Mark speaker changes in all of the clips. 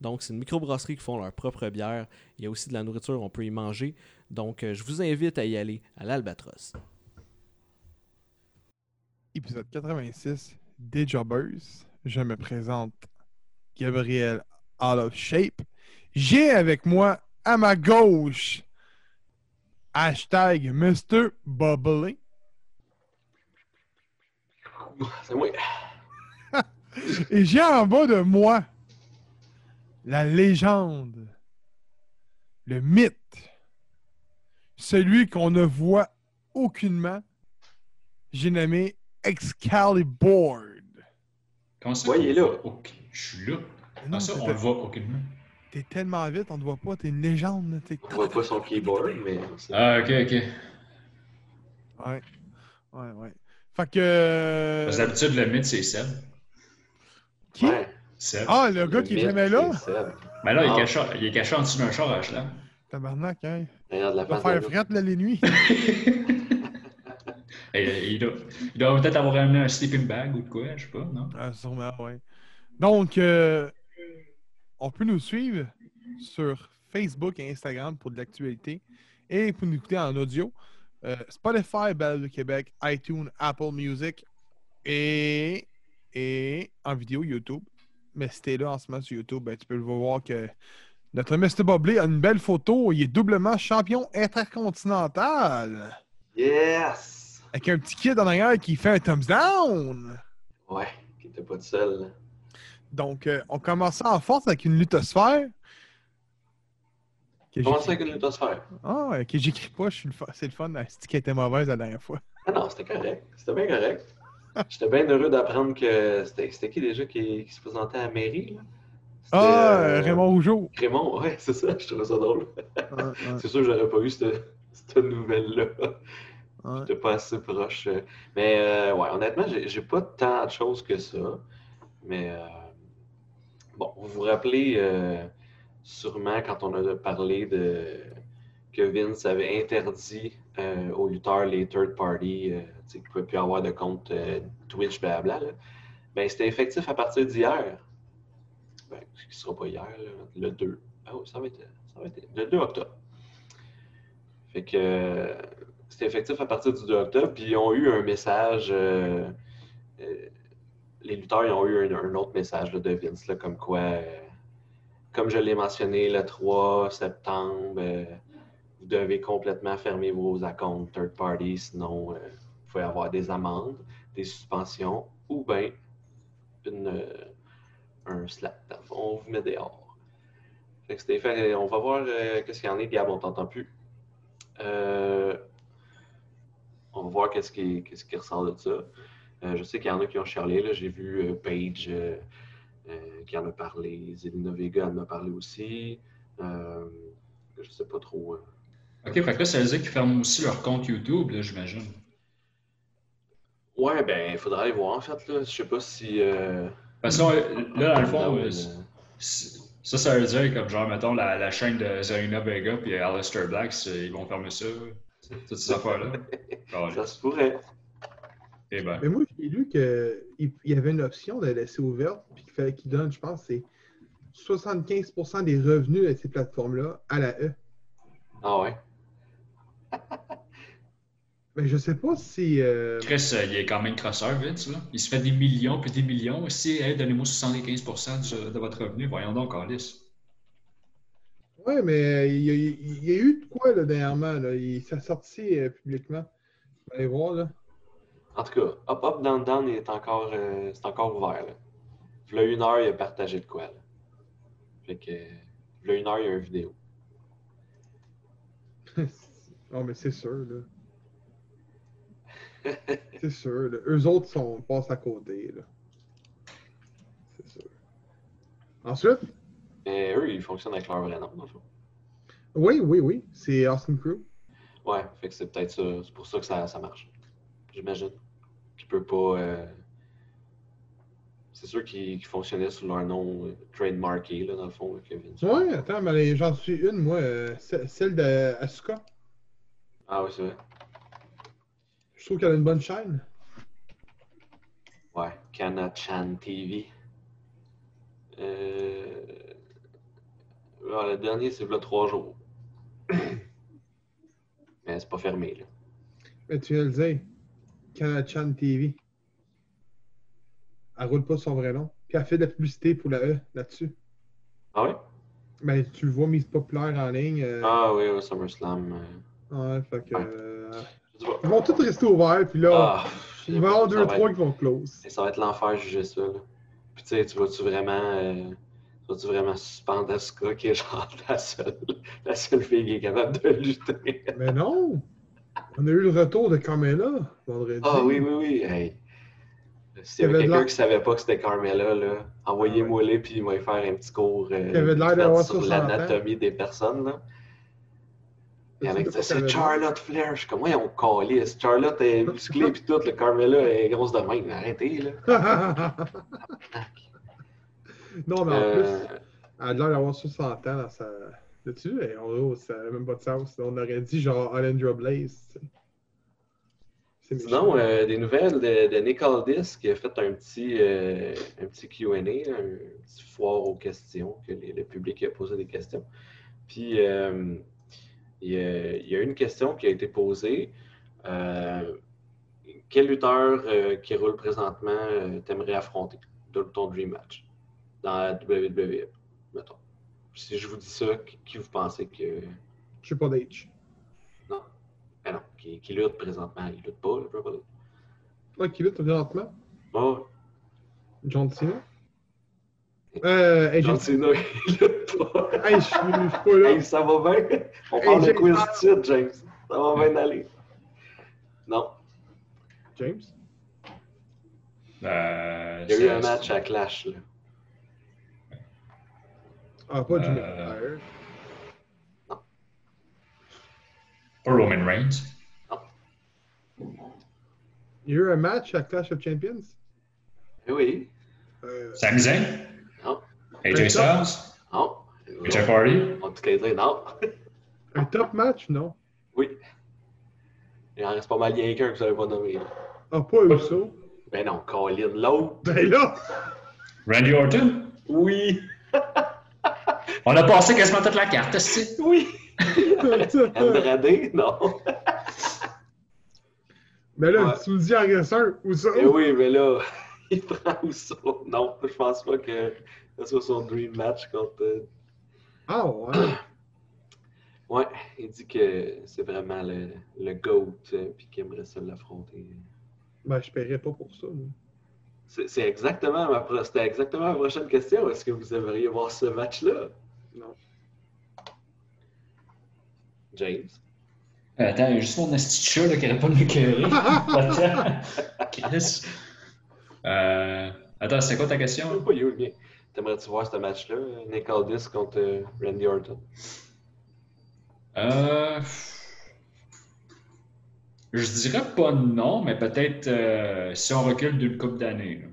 Speaker 1: Donc, c'est une microbrasserie qui font leur propre bière. Il y a aussi de la nourriture, on peut y manger. Donc, euh, je vous invite à y aller à l'Albatros.
Speaker 2: Épisode 86 des Jobbers. Je me présente Gabriel Out of Shape. J'ai avec moi à ma gauche hashtag Mr. Bubbly.
Speaker 3: C'est moi.
Speaker 2: Et j'ai en bas de moi la légende, le mythe, celui qu'on ne voit aucunement. J'ai nommé Excalibur.
Speaker 4: Comment ça?
Speaker 3: Est là.
Speaker 4: Ok, je suis là.
Speaker 2: Non,
Speaker 4: Ah, ça, on le voit aucunement?
Speaker 2: T'es tellement vite, on te voit pas, t'es une légende. t'es-
Speaker 3: On voit pas son keyboard, mais.
Speaker 4: Ah, ok, ok.
Speaker 2: Ouais. Ouais, ouais. Fait que. euh,
Speaker 4: Parce d'habitude, le mythe, c'est Seb.
Speaker 2: Qui?
Speaker 3: Ouais,
Speaker 4: Seb.
Speaker 2: Ah, le gars qui est
Speaker 3: mythe,
Speaker 2: jamais là?
Speaker 4: Mais là, il, est
Speaker 3: Ah.
Speaker 4: caché, il est caché en dessous d'un char à Ashland.
Speaker 2: Tabarnak, hein.
Speaker 3: Derrière de la
Speaker 2: Il va faire frette là, les nuits.
Speaker 4: Et, il doit, peut-être avoir amené un sleeping bag ou de quoi, je sais pas, non?
Speaker 2: Ah, sûrement, ouais. Donc, euh, on peut nous suivre sur Facebook et Instagram pour de l'actualité et pour nous écouter en audio. Euh, Spotify, Belle de Québec, iTunes, Apple Music et, et en vidéo YouTube. Mais si t'es là en ce moment sur YouTube, ben, tu peux voir que notre Mr. Bobley a une belle photo. Il est doublement champion intercontinental.
Speaker 3: Yes!
Speaker 2: Avec un petit kid en arrière qui fait un thumbs down.
Speaker 3: Ouais, qui était pas tout seul. là.
Speaker 2: Donc, euh, on commence en force avec une luthosphère.
Speaker 3: Ça
Speaker 2: j'écris-
Speaker 3: avec une lithosphère?
Speaker 2: Ah, que j'écris pas, je suis le fa- c'est le fun. La était mauvaise la dernière fois.
Speaker 3: Ah non, c'était correct. C'était bien correct. J'étais bien heureux d'apprendre que c'était qui déjà qui, qui se présentait à la mairie? Là?
Speaker 2: Ah,
Speaker 3: euh,
Speaker 2: Raymond Rougeau.
Speaker 3: Raymond, ouais, c'est ça, je trouvais ça drôle.
Speaker 2: Ouais, ouais,
Speaker 3: C'est sûr que j'aurais pas eu cette, cette nouvelle-là.
Speaker 2: ouais.
Speaker 3: J'étais pas assez proche. Mais euh, ouais, honnêtement, j'ai pas tant de choses que ça. Mais euh, bon, vous vous rappelez sûrement quand on a parlé de que Vince avait interdit aux lutteurs les third party, qu'ils ne pouvaient plus avoir de compte euh, Twitch, blabla. Là. Ben, c'était effectif à partir d'hier. Ben, ce qui ne sera pas hier, là, le 2. Ah oui, ça va être, ça va être le 2 octobre. Fait que c'était effectif à partir du 2 octobre, puis ils ont eu un message. euh, euh, les lutteurs ils ont eu un, autre message de Vince, comme quoi, comme je l'ai mentionné le 3 septembre, vous devez complètement fermer vos accounts third party, sinon vous pouvez avoir des amendes, des suspensions ou bien euh, un slap. On vous met dehors. Fait fait. On va voir euh, qu'est-ce qu'il y en a. Gab, on t'entend plus. Euh, on va voir qu'est-ce qui, qu'est-ce qui ressort de ça. Euh, je sais qu'il y en a qui ont charlé. J'ai vu euh, Paige euh, euh, qui en a parlé. Zelina Vega en a parlé aussi. Euh, je sais pas trop. euh.
Speaker 4: Ok, fait que là, veut dire qu'ils ferment aussi leur compte YouTube, j'imagine.
Speaker 3: Ouais, ben, il faudra aller voir en fait. Là. Je sais pas si. euh,
Speaker 4: Parce que là, là, dans le fond,
Speaker 3: euh,
Speaker 4: euh, ça, ça veut dire, comme genre, mettons, la, la chaîne de Zelina Vega puis Aleister Black, ils vont fermer ça. Toutes ces affaires-là. Ah,
Speaker 3: ça se pourrait.
Speaker 4: Eh ben.
Speaker 2: Mais moi, j'ai lu qu'il y avait une option de la laisser ouverte, puis qu'il fallait qu'il donne, je pense, c'est 75% des revenus de ces plateformes-là à la E.
Speaker 3: Ah ouais.
Speaker 2: Mais je sais pas si. euh,
Speaker 4: Chris, euh, il est quand même crosseur, Vince. Là. Il se fait des millions puis des millions. aussi. Hey, donnez-moi 75% du- de votre revenu. Voyons donc, Alice.
Speaker 2: Ouais, mais il y, a, il y a eu de quoi là, dernièrement. Là. Il s'est sorti euh, publiquement. Aller voir là.
Speaker 3: En tout cas, Hop Hop Down Down est encore, euh, c'est encore ouvert. Là. Il y a une heure, il a partagé de quoi. Là. Fait que, il y a une heure, il y a une vidéo.
Speaker 2: oh, mais c'est sûr, là. C'est sûr, là. Eux autres sont, passent à côté, là. C'est sûr. Ensuite,
Speaker 3: Mais eux, ils fonctionnent avec leur vrai nom, dans le fond.
Speaker 2: Oui, oui, oui. C'est Austin Crew.
Speaker 3: Ouais, fait que c'est peut-être ça. C'est pour ça que ça, ça marche. J'imagine. Qui peut pas. euh, C'est sûr qu'ils qu'ils fonctionnaient sous leur nom euh, trademarké, là, dans le fond, là, Kevin.
Speaker 2: Ouais, attends, mais j'en suis une, moi. euh, ce- celle de Asuka.
Speaker 3: Ah oui, c'est vrai.
Speaker 2: Je trouve qu'elle a une bonne chaîne.
Speaker 3: Ouais, Kana-chan TV. Euh... alors, le dernier, c'est là trois jours. Mais c'est pas fermé, là.
Speaker 2: Mais tu viens de le dire. Kanachan TV. Elle roule pas son vrai nom. Puis elle fait de la publicité pour la E là-dessus.
Speaker 3: Ah ouais?
Speaker 2: Ben, tu le vois mise populaire en ligne. euh,
Speaker 3: Ah oui, oui, SummerSlam. euh,
Speaker 2: Ouais, fait que.
Speaker 3: Ouais.
Speaker 2: Ils vont tous rester ouverts, puis là,
Speaker 3: Ah,
Speaker 2: il va y avoir deux,
Speaker 3: va
Speaker 2: trois
Speaker 3: être-
Speaker 2: qui vont close.
Speaker 3: Ça va être l'enfer juger ça, là. Puis tu sais, tu vas-tu vraiment... euh, tu vas-tu vraiment suspendre Asuka, qui est genre la seule, la seule fille qui est capable de lutter?
Speaker 2: Mais non! On a eu le retour de Carmela vendredi.
Speaker 3: Ah oui, oui, oui. Hey. S'il y avait quelqu'un qui savait pas que c'était Carmela, là, envoyez-moi les puis il va y faire un petit cours euh,
Speaker 2: avait de
Speaker 3: sur
Speaker 2: 60 ans.
Speaker 3: l'anatomie des personnes. Là. Il y en a qui disaient,
Speaker 2: C'est
Speaker 3: Charlotte Flair. Je suis comme, ouais, on calisse. Charlotte est musclée puis tout, le Carmela est grosse de même. Arrêtez, là.
Speaker 2: non, mais en
Speaker 3: Euh,
Speaker 2: plus, elle a l'air d'avoir 60 ans dans sa. Là-dessus, et on, ça n'a même pas de sens. On aurait dit genre Alendra Blaze.
Speaker 3: Sinon, euh, des nouvelles de, de Nick Aldis qui a fait un petit, euh, un petit QA, un petit foire aux questions, que les- le public a posé des questions. Puis, euh, il, y a, il y a une question qui a été posée. Euh, quel lutteur euh, qui roule présentement euh, t'aimerais affronter de ton Dream Match? Dans la WWE, mettons? Si je vous dis ça, qui, vous pensez que.
Speaker 2: Je sais pas d'H.
Speaker 3: Ben non, qui, qui lutte présentement, il lutte pas, le Triple H.
Speaker 2: Ouais, qui lutte présentement?
Speaker 3: Oh,
Speaker 2: John Cena? Euh, hey,
Speaker 3: Cena, il lutte pas.
Speaker 2: Hey, je suis pas là.
Speaker 3: Hey, ça va bien? On
Speaker 2: Hey,
Speaker 3: parle de quiz tout de suite, James? Ça va bien aller? Non.
Speaker 2: James?
Speaker 4: Euh,
Speaker 3: Il y a eu un match à Clash. Là.
Speaker 2: Ah, pas Jimmy
Speaker 4: Euh,
Speaker 2: McIntyre.
Speaker 4: Pas Roman Reigns.
Speaker 2: Il y a eu un match à Clash of Champions?
Speaker 3: Eh oui.
Speaker 2: Euh,
Speaker 4: Sami Zayn?
Speaker 3: Non.
Speaker 4: AJ Styles.
Speaker 3: Non.
Speaker 4: Jeff Hardy?
Speaker 3: On peut les dire non.
Speaker 2: un top match, non?
Speaker 3: Oui. Il en reste pas mal rien qu'un que vous n'avez pas nommé.
Speaker 2: Ah, pas Uso.
Speaker 3: Ben non, Colin, l'autre.
Speaker 2: Ben là!
Speaker 4: Randy Orton?
Speaker 3: Oui.
Speaker 4: On a passé quasiment toute la carte, est
Speaker 3: Oui. Andrade, non.
Speaker 2: Mais là,
Speaker 3: Ouais.
Speaker 2: tu me dis en reste un, Uso.
Speaker 3: Eh oui, mais là, il prend ça? Non, je pense pas que ce soit son dream match contre. euh,
Speaker 2: Ah, ouais.
Speaker 3: Ouais, il dit que c'est vraiment le, le GOAT euh, puis qu'il aimerait ça l'affronter.
Speaker 2: Ben, je paierais pas pour ça.
Speaker 3: C'est exactement ma pro- c'était exactement ma prochaine question. Est-ce que vous aimeriez voir ce match-là?
Speaker 2: Non.
Speaker 3: James?
Speaker 4: Attends, il y a juste mon là, qui n'aurait pas de m'écœurer. Attends. Chris. Euh, attends, c'est quoi ta
Speaker 3: Je sais
Speaker 4: question?
Speaker 3: pas, you, bien. T'aimerais-tu voir ce match-là? Nick Aldis contre euh, Randy Orton?
Speaker 4: Euh, je dirais pas non, mais peut-être euh, si on recule d'une couple d'années.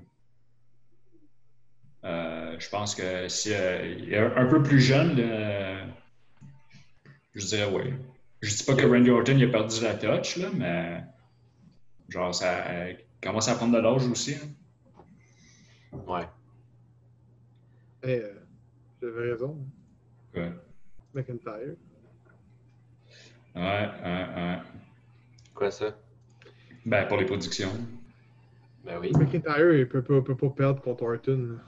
Speaker 4: Euh, je pense que si il est un peu plus jeune, je dirais oui. Je dis pas que Randy Orton il a perdu la touch, là, mais genre ça commence à prendre de l'âge aussi. hein.
Speaker 3: Ouais.
Speaker 2: Euh, j'avais raison.
Speaker 4: Ouais,
Speaker 2: McIntyre.
Speaker 4: ouais, ouais. ouais.
Speaker 3: Quoi ça?
Speaker 4: Ben, pour les productions.
Speaker 3: Ben oui.
Speaker 2: McIntyre, il peut pas, peut pas perdre contre Orton.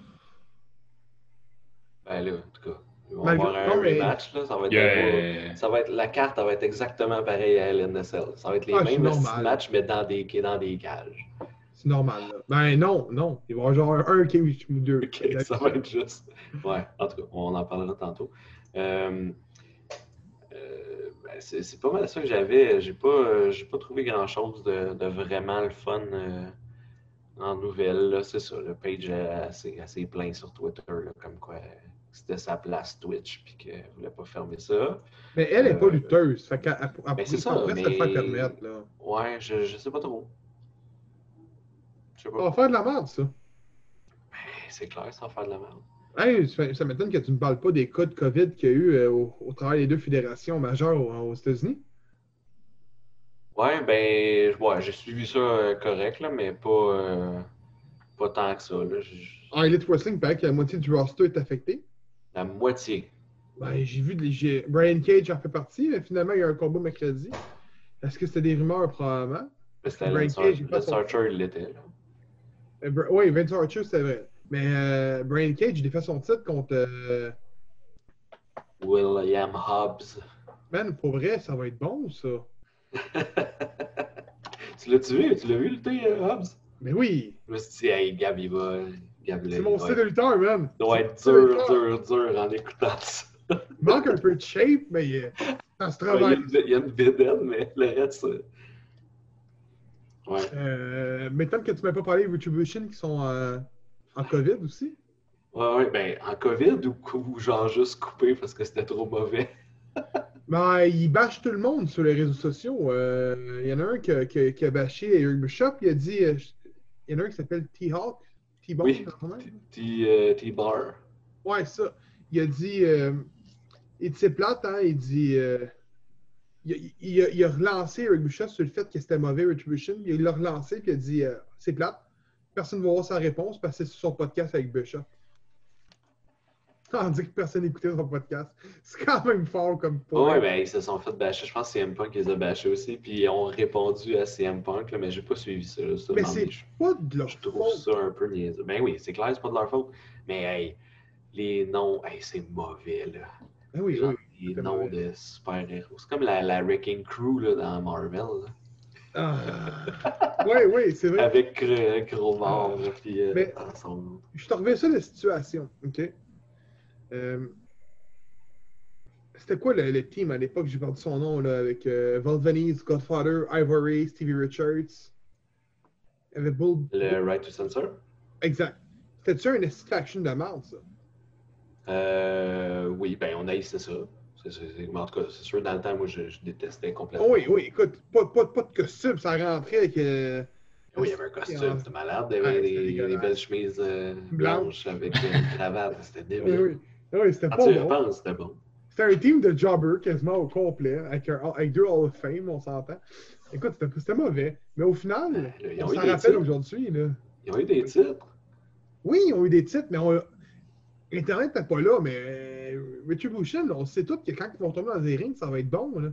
Speaker 3: Ben là, en tout cas. Ils vont
Speaker 2: Malgré-
Speaker 3: avoir un
Speaker 2: non, mais-
Speaker 3: rematch, là. Ça va être,
Speaker 4: Yeah.
Speaker 3: ça va être la carte, ça va être exactement pareil à LNSL. Ça va être les
Speaker 2: Ah,
Speaker 3: mêmes matchs, mais dans des, dans des cages.
Speaker 2: C'est normal, là. Ben non, non. Il va y avoir genre un cage ou deux.
Speaker 3: Ok, ça va être juste. Ouais, en tout cas, on en parlera tantôt. Euh, euh, ben, c'est pas mal ça que j'avais. J'ai pas, euh, pas trouvé grand chose de, de vraiment le fun en nouvelles. C'est ça, le page est assez, assez plein sur Twitter, là, comme quoi c'était sa place Twitch, puis qu'elle voulait pas fermer ça.
Speaker 2: Mais elle n'est pas lutteuse. Fait qu'elle elle- elle
Speaker 3: ben, c'est ça,
Speaker 2: pas se le
Speaker 3: mais-
Speaker 2: faire permettre. Là.
Speaker 3: Ouais, je, je sais pas trop. Sais
Speaker 2: Ça
Speaker 3: pas.
Speaker 2: va faire de la merde, ça.
Speaker 3: Ben, c'est clair, sans faire de la merde.
Speaker 2: Hey, ça, ça m'étonne que tu ne parles pas des cas de COVID qu'il y a eu euh, au, au travers des deux fédérations majeures aux, aux États-Unis.
Speaker 3: Ouais, ben, ouais, j'ai suivi ça euh, correct, là, mais pas, euh, pas tant que ça. Là.
Speaker 2: En Elite Wrestling, il paraît que la moitié du roster est affecté.
Speaker 3: La moitié.
Speaker 2: Ben, j'ai vu, j'ai- Brian Cage en fait partie, mais finalement, il y a un combat mercredi. Est-ce que c'était des rumeurs, probablement?
Speaker 3: Mais C'était
Speaker 2: Brian Cage,
Speaker 3: Lance Archer, il l'était.
Speaker 2: Euh, oui, Vince Archer, c'est vrai. Mais euh, Brian Cage, il a fait son titre contre. euh,
Speaker 3: William Hobbs.
Speaker 2: Man, pour vrai, ça va être bon, ça.
Speaker 3: tu l'as-tu vu? Tu l'as vu, le thé, euh, Hobbs?
Speaker 2: Mais oui,
Speaker 3: Je me suis dit, hey, Gab, il va. Gab, il
Speaker 2: c'est mon style de lutteur, man.
Speaker 3: doit être dur, dur, dur en écoutant ça.
Speaker 2: Il manque un peu de shape, mais ça se
Speaker 3: il, a
Speaker 2: travaille.
Speaker 3: il y a une bédaine, mais le reste, Ouais.
Speaker 2: Euh, maintenant que tu m'as pas parlé de Retribution qui sont euh, en COVID aussi?
Speaker 3: Ouais, ouais, ben, en COVID ou, ou genre juste coupé parce que c'était trop mauvais?
Speaker 2: Ben, ils bâchent tout le monde sur les réseaux sociaux. Euh, Il y en a un qui a, qui a- qui a bâché Eric Bishop. Il a dit. euh, il y en a un qui s'appelle T-Hawk. T-Bone,
Speaker 3: Oui. T-Bar.
Speaker 2: Ouais, ça. Il a dit. Il dit c'est plate, hein. Il dit. Il, a- il a, il a relancé Eric Bischoff sur le fait que c'était mauvais Retribution. Il l'a relancé puis il a dit euh, c'est plate. Personne ne va voir sa réponse parce que c'est sur son podcast avec Bischoff. Tandis que personne n'écoutait son podcast. C'est quand même fort comme point.
Speaker 3: Ouais, ben, ils se sont fait bâcher. Je pense que CM Punk les a bâchés aussi. Puis ils ont répondu à CM Punk, là, mais j'ai pas suivi ça. là. Ça,
Speaker 2: Mais c'est pas de leur
Speaker 3: je trouve
Speaker 2: faute.
Speaker 3: ça un peu niaiseux. Ben oui, c'est clair, c'est pas de leur faute. Mais hey, les noms, hey, c'est mauvais, là.
Speaker 2: Ah oui,
Speaker 3: Genre,
Speaker 2: oui.
Speaker 3: Les
Speaker 2: c'est
Speaker 3: noms
Speaker 2: mauvais.
Speaker 3: de super-héros. C'est comme la, la Wrecking Crew là, dans Marvel. là.
Speaker 2: Ah. Oui, oui, c'est vrai.
Speaker 3: Avec euh, Gros Mort, là, puis euh,
Speaker 2: Mais-
Speaker 3: son-
Speaker 2: Je te reviens ça de la situation, OK? Euh, C'était quoi le, le team à l'époque? J'ai perdu son nom, là, avec euh, Val Venis, Godfather, Ivory, Stevie Richards. Il y avait Bull...
Speaker 3: Le Right to Censor?
Speaker 2: Exact. C'était-tu un esti de merde, ça?
Speaker 3: Euh, oui, ben on haïssait ça. En tout cas, c'est sûr, dans le temps, moi, je, je détestais complètement.
Speaker 2: Oh oui, oui, écoute, pas, pas, pas de costume, ça rentrait avec... euh,
Speaker 3: Oui, il y avait un costume,
Speaker 2: Ah.
Speaker 3: c'était malade. Il y avait des, belles chemises euh,
Speaker 2: Blanches.
Speaker 3: avec une cravate. C'était débile.
Speaker 2: oui. Oui, c'était
Speaker 3: Quand
Speaker 2: pas bon.
Speaker 3: repenses, c'était bon?
Speaker 2: C'était un team de jobbers quasiment au complet, avec, un- avec deux Hall of Fame, on s'entend. Écoute, c'était mauvais. Mais au final,
Speaker 3: Ben, là,
Speaker 2: on s'en rappelle aujourd'hui.
Speaker 3: Ils ont eu des titres.
Speaker 2: Oui, ils ont eu des titres, mais on... Internet n'était pas là, mais euh, Retribution, on sait tous que quand ils vont tomber dans des rings, ça va être bon. là.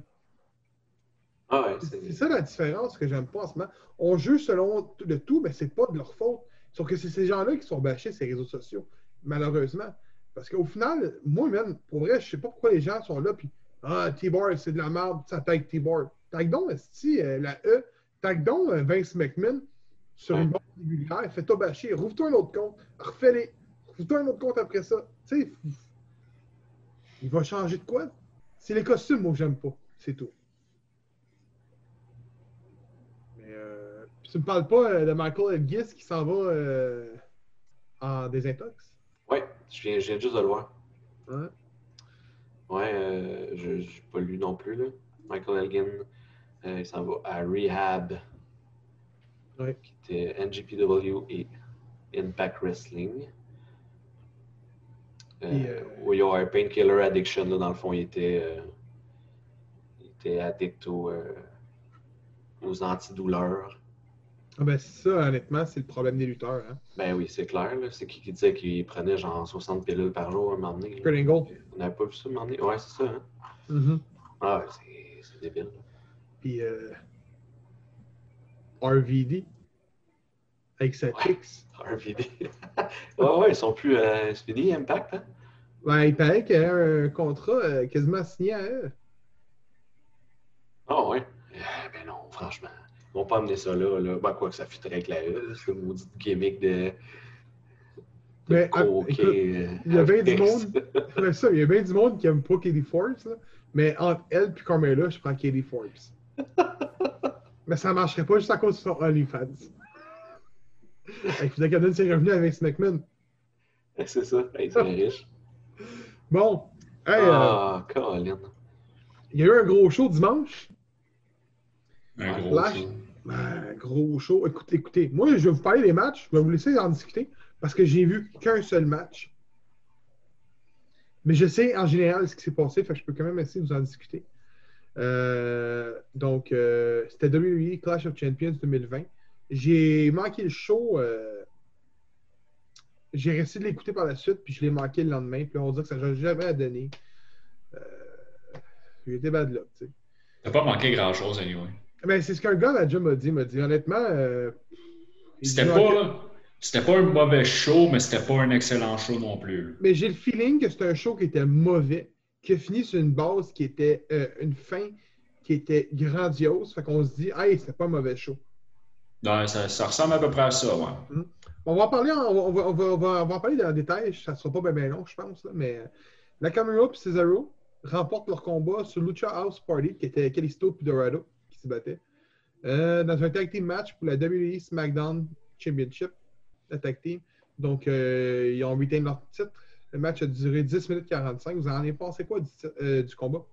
Speaker 3: Ah ouais,
Speaker 2: C'est ça la différence que j'aime pas en ce moment. On juge selon le tout, mais c'est pas de leur faute. Sauf que c'est ces gens-là qui sont bâchés les réseaux sociaux, malheureusement. Parce qu'au final, moi, même, pour vrai, je sais pas pourquoi les gens sont là, puis Ah, T-Bar, c'est de la merde, ça tag T-Bar. Tag donc, esti, euh, la E, tag donc euh, Vince McMahon sur
Speaker 3: Ouais.
Speaker 2: une bande régulière, fais-toi bâcher, rouvre-toi un autre compte, refais-les, rouvre-toi un autre compte après ça. Tu sais, il va changer de quoi? C'est les costumes, moi, que j'aime pas. C'est tout. Mais euh, tu me parles pas euh, de Michael Elgis qui s'en va euh, en désintox?
Speaker 3: Ouais, je viens, je viens juste de le voir.
Speaker 2: Hein?
Speaker 3: Ouais, euh, je n'ai pas lu non plus. Là. Michael Elgin, euh, il s'en va à Rehab,
Speaker 2: Ouais.
Speaker 3: qui était NGPW et Impact Wrestling. Euh,
Speaker 2: Et, euh,
Speaker 3: Où il y a un Painkiller Addiction, là, dans le fond, il était, euh, il était addict aux, euh, aux antidouleurs.
Speaker 2: Ah ben ça, honnêtement, c'est le problème des lutteurs. Hein?
Speaker 3: Ben oui, c'est clair. C'est qui qui disait qu'il prenait genre 60 pilules par jour à un moment donné.
Speaker 2: Kurt.
Speaker 3: On n'avait pas vu ça à un moment donné. Ouais, c'est ça. Hein?
Speaker 2: Mhm.
Speaker 3: Ah, ouais, c'est- c'est débile. là.
Speaker 2: Puis euh, RVD avec sa
Speaker 3: Ouais. RVD. ouais, ouais, ils sont plus. Euh, fini, Impact, hein?
Speaker 2: Ben, il paraît qu'il y a un contrat euh, quasiment signé à eux.
Speaker 3: Ah, ouais. Euh, ben non, franchement. Ils vont pas amener ça là. là. Ben, quoi que ça fûterait avec la E, c'est une maudite gimmick de. de
Speaker 2: Mais, ah, écoute,
Speaker 3: euh,
Speaker 2: il y a bien
Speaker 3: avec
Speaker 2: du monde. Ça, il y a bien du monde qui aime pas Katie Forbes, là. mais entre elle et Carmela, je prends Katie Forbes. mais ça marcherait pas juste à cause de son OnlyFans. Il faudrait qu'elle donne ses revenus à Vince McMahon.
Speaker 3: c'est ça. Hey, c'est riche.
Speaker 2: Bon. Hey, euh,
Speaker 3: Ah, Colin.
Speaker 2: il y a eu un gros show dimanche.
Speaker 4: Un gros.
Speaker 2: Flash. Ben, gros show. Écoutez, écoutez, moi, je vais vous parler des matchs. Je vais vous laisser en discuter parce que j'ai vu qu'un seul match. Mais je sais en général ce qui s'est passé, fait que je peux quand même essayer de vous en discuter. Euh, donc, euh, c'était WWE Clash of Champions 2020. J'ai manqué le show. euh, j'ai resté de l'écouter par la suite, puis je l'ai manqué le lendemain. Puis on dit que ça n'a jamais à donner. Euh, j'ai été bad luck, tu sais.
Speaker 4: T'as pas manqué grand-chose, anyway.
Speaker 2: Ben, c'est ce qu'un gars là, déjà m'a dit. m'a dit honnêtement. euh,
Speaker 4: C'était pas, c'était pas un mauvais show, mais c'était pas un excellent show non plus.
Speaker 2: Mais j'ai le feeling que c'était un show qui était mauvais, qui a fini sur une base qui était euh, une fin qui était grandiose. Fait qu'on se dit, hey, c'était pas un mauvais show.
Speaker 4: Non, ça, ressemble à peu près à ça, ouais.
Speaker 2: On va en parler, on, va, en parler dans le détail. Ça sera pas bien long, je pense. Là, mais euh, Nakamura et Cesaro remportent leur combat sur Lucha House Party, qui était Kalisto et Dorado qui se battaient. Euh, dans un tag team match pour la WWE SmackDown Championship, la tag team. Donc, euh, ils ont retain leur titre. Le match a duré 10 minutes 45. Vous en avez pensé quoi du, euh, du combat?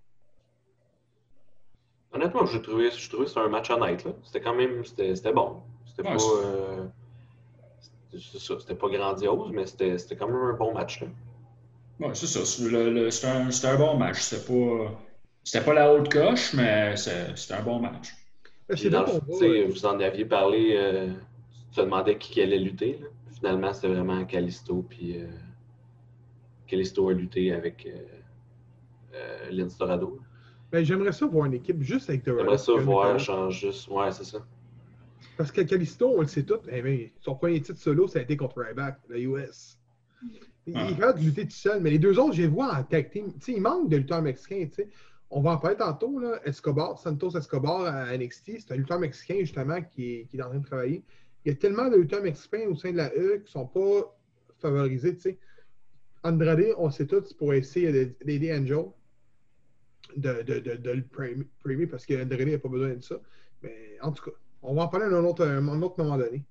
Speaker 3: Honnêtement, j'ai trouvé, j'ai trouvé que c'était un match honnête. là. C'était quand même c'était, c'était bon. C'était
Speaker 4: Ouais,
Speaker 3: pas. euh, c'était pas grandiose, mais c'était, c'était quand même un bon match.
Speaker 4: Ouais, c'est ça. C'était un, un bon match. C'était pas, c'était pas la haute coche, mais c'était un bon match.
Speaker 3: Dans
Speaker 2: bon
Speaker 3: le-
Speaker 2: combat.
Speaker 3: tu sais, vous en aviez parlé, euh, tu te demandais qui, qui allait lutter. là. Finalement, c'était vraiment Calisto. Puis euh, Calisto a lutté avec euh, euh, Lince Dorado.
Speaker 2: Ben, J'aimerais ça voir une équipe juste avec Dorado.
Speaker 3: J'aimerais ça voir, change juste. Ouais, c'est ça.
Speaker 2: Parce que Kalisto, on le sait tout, eh bien, son premier titre solo, ça a été contre Ryback, la US. Il
Speaker 4: Ah.
Speaker 2: il est capable de lutter tout seul, mais les deux autres, je les vois en tag team. Il manque de lutteurs mexicains. tu sais. On va en parler tantôt. Là. Escobar, Santos Escobar à NXT, c'est un lutteur mexicain justement qui est, qui est en train de travailler. Il y a tellement de lutteurs mexicains au sein de la E qui ne sont pas favorisés. tu sais. Andrade, on sait tous, pour essayer de- d'aider Angel de, de, de, de le premier premier, parce qu'Andrade n'a pas besoin de ça. Mais en tout cas, on va en parler à un autre, un autre moment donné.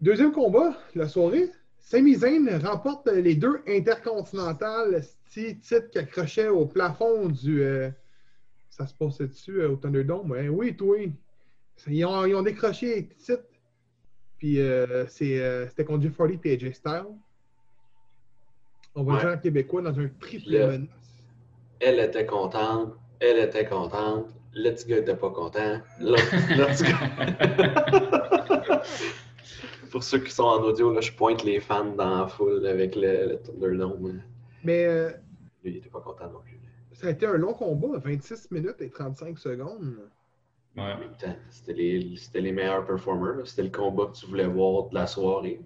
Speaker 2: Deuxième combat, de la soirée. Sami Zayn remporte les deux intercontinentales, petit titre qui accrochait au plafond du. euh, ça se passait dessus euh, au Thunderdome? Ouais, oui, toi. Ils ont, ils ont décroché les titres. Puis euh, euh, c'était contre Jeff Hardy et AJ Styles. On va
Speaker 3: Ouais.
Speaker 2: le en québécois dans un triple
Speaker 3: Le-. Elle était contente. Elle était contente. Le petit gars était pas content. Gars- Pour ceux qui sont en audio, là, je pointe les fans dans la foule avec le, le Thunderdome.
Speaker 2: Mais euh,
Speaker 3: Lui, il était pas content non plus.
Speaker 2: ça a été un long combat, 26 minutes et 35 secondes.
Speaker 4: Ouais.
Speaker 3: En même temps, c'était les, c'était les meilleurs performers. C'était le combat que tu voulais voir de la soirée.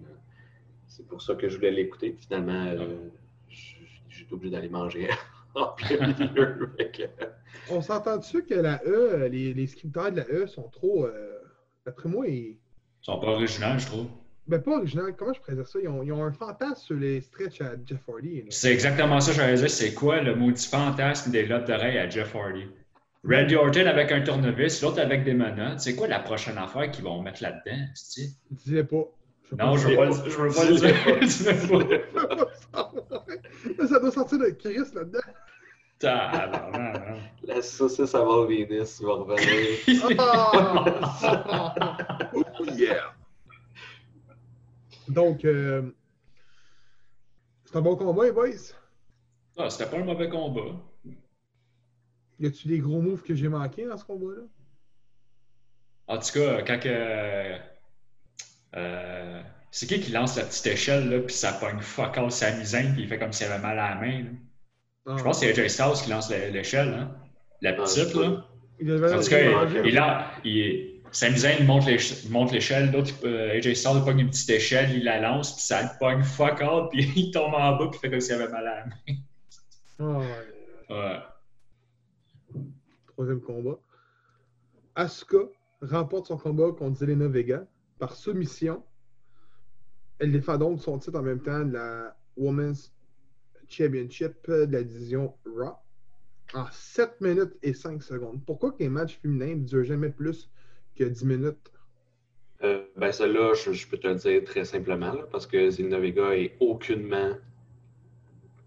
Speaker 3: C'est pour ça que je voulais l'écouter. Finalement, euh, j'étais obligé d'aller manger en plein milieu. Fait que-
Speaker 2: On s'entend dessus que la E, les, les scripteurs de la E sont trop. euh, D'après moi, ils.
Speaker 4: Ils sont pas originaux, je trouve.
Speaker 2: Ben, pas original. Comment je pourrais dire ça? Ils ont, ils ont un fantasme sur les stretches à Jeff Hardy.
Speaker 4: C'est exactement ça que j'allais dire. C'est quoi le maudit fantasme des lobes d'oreilles à Jeff Hardy? Randy Orton avec un tournevis, l'autre avec des menottes. C'est quoi la prochaine affaire qu'ils vont mettre là-dedans?
Speaker 2: Dis-le pas. veux
Speaker 4: Non,
Speaker 2: pas
Speaker 4: je veux pas, le- je veux pas le dire. Je veux pas.
Speaker 2: Mais ça doit sortir de Chris là-dedans.
Speaker 4: Tabarnak,
Speaker 3: La saucisse à Val Venus va revenir.
Speaker 2: Oh yeah! Donc, euh, c'est un bon combat, les boys?
Speaker 4: Ah, c'était pas un mauvais combat.
Speaker 2: Y a-tu des gros moves que j'ai manqués dans ce combat-là?
Speaker 4: En tout cas, quand que. euh, c'est qui qui lance la petite échelle, là, puis ça pogne fuck all sa misaine, puis il fait comme s'il avait mal à la main. là?
Speaker 2: Ah.
Speaker 4: Je pense que c'est AJ Styles qui lance la- l'échelle, hein? La
Speaker 3: Ah,
Speaker 4: petite, là.
Speaker 2: Il devait
Speaker 4: En tout
Speaker 2: il
Speaker 4: cas, il, il, a- il- Sami Zayn monte l'éche- il monte l'échelle, l'autre, euh, AJ Styles pogne une petite échelle, il la lance, puis ça le pogne fuck all, puis il tombe en bas, puis il fait comme s'il avait mal à la main.
Speaker 2: Ah, ouais.
Speaker 4: Ouais.
Speaker 2: Troisième combat. Asuka remporte son combat contre Zelena Vega par soumission. Elle défend donc son titre en même temps de la Women's Championship de la division Raw en 7 minutes et 5 secondes. Pourquoi que les matchs féminins ne durent jamais plus que 10 minutes?
Speaker 3: Euh, ben, celle-là, je, je peux te le dire très simplement, là, parce que Zelina Vega est aucunement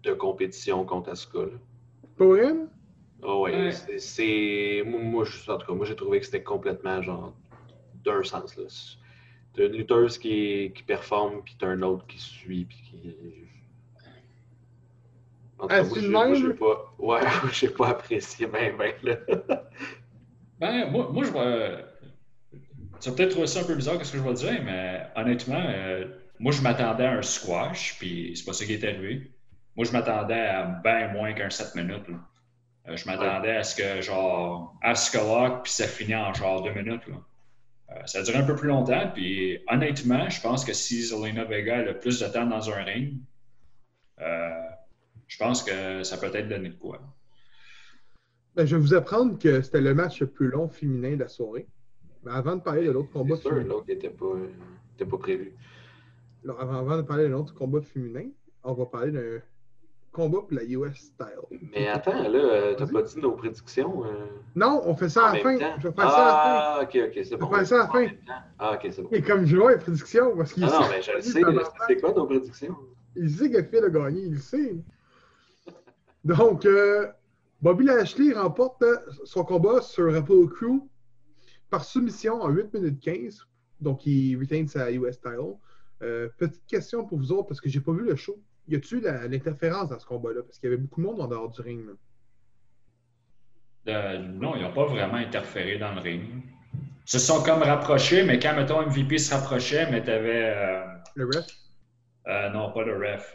Speaker 3: de compétition contre Asuka. là.
Speaker 2: Pour elle?
Speaker 3: Ah ouais,
Speaker 4: Ouais.
Speaker 3: c'est- moi, je- en tout cas, moi, j'ai trouvé que c'était complètement genre d'un sens. Là. T'as une lutteuse qui, qui performe, puis t'as un autre qui suit, puis qui. En tout
Speaker 2: Ah,
Speaker 3: cas, moi,
Speaker 2: même?
Speaker 3: j'ai pas. Ouais, j'ai pas apprécié ben, ben, là.
Speaker 4: Ben, moi, moi je vois. Tu vas peut-être trouver ça un peu bizarre, ce que je vais dire, mais honnêtement, euh, moi, je m'attendais à un squash, puis c'est pas ça qui est arrivé. Moi, je m'attendais à bien moins qu'un 7 minutes. là. Euh, je m'attendais à ce que, genre, Asuka lock, puis ça finit en genre 2 minutes. Là. Euh, ça a duré un peu plus longtemps, puis honnêtement, je pense que si Zelina Vega a le plus de temps dans un ring, euh, je pense que ça peut être donné de quoi.
Speaker 2: Ben, je vais vous apprendre que c'était le match le plus long féminin de la soirée. Mais avant de parler de l'autre combat
Speaker 3: C'est sûr,
Speaker 2: féminin,
Speaker 3: l'autre n'était pas, était pas prévu.
Speaker 2: avant, avant de parler de l'autre combat féminin, on va parler d'un combat pour la US style.
Speaker 3: Mais attends, là, t'as pas dit nos prédictions? euh,
Speaker 2: Non, on fait ça
Speaker 3: en
Speaker 2: à la fin.
Speaker 3: temps?
Speaker 2: Je vais faire ça à la fin.
Speaker 3: Ah, ok, ok, c'est bon.
Speaker 2: faire ça à la fin.
Speaker 3: Ah, ok, c'est bon.
Speaker 2: Et comme je vois les prédictions, parce qu'il
Speaker 3: Ah non, mais je le sais. C'est quoi nos prédictions?
Speaker 2: il sait que Phil a gagné, il le sait. Donc, euh, Bobby Lashley remporte euh, son combat sur Apollo Crew par soumission en 8 minutes 15. Donc, il retain sa US title. Euh, petite question pour vous autres, parce que j'ai pas vu le show. Y a-tu l'interférence dans ce combat-là? Parce qu'il y avait beaucoup de monde en dehors du ring. là.
Speaker 4: Euh, non, ils n'ont pas vraiment interféré dans le ring. Ils se sont comme rapprochés, mais quand, mettons, MVP se rapprochait, mais t'avais... Euh,
Speaker 2: Le ref,
Speaker 4: euh, non, pas le ref.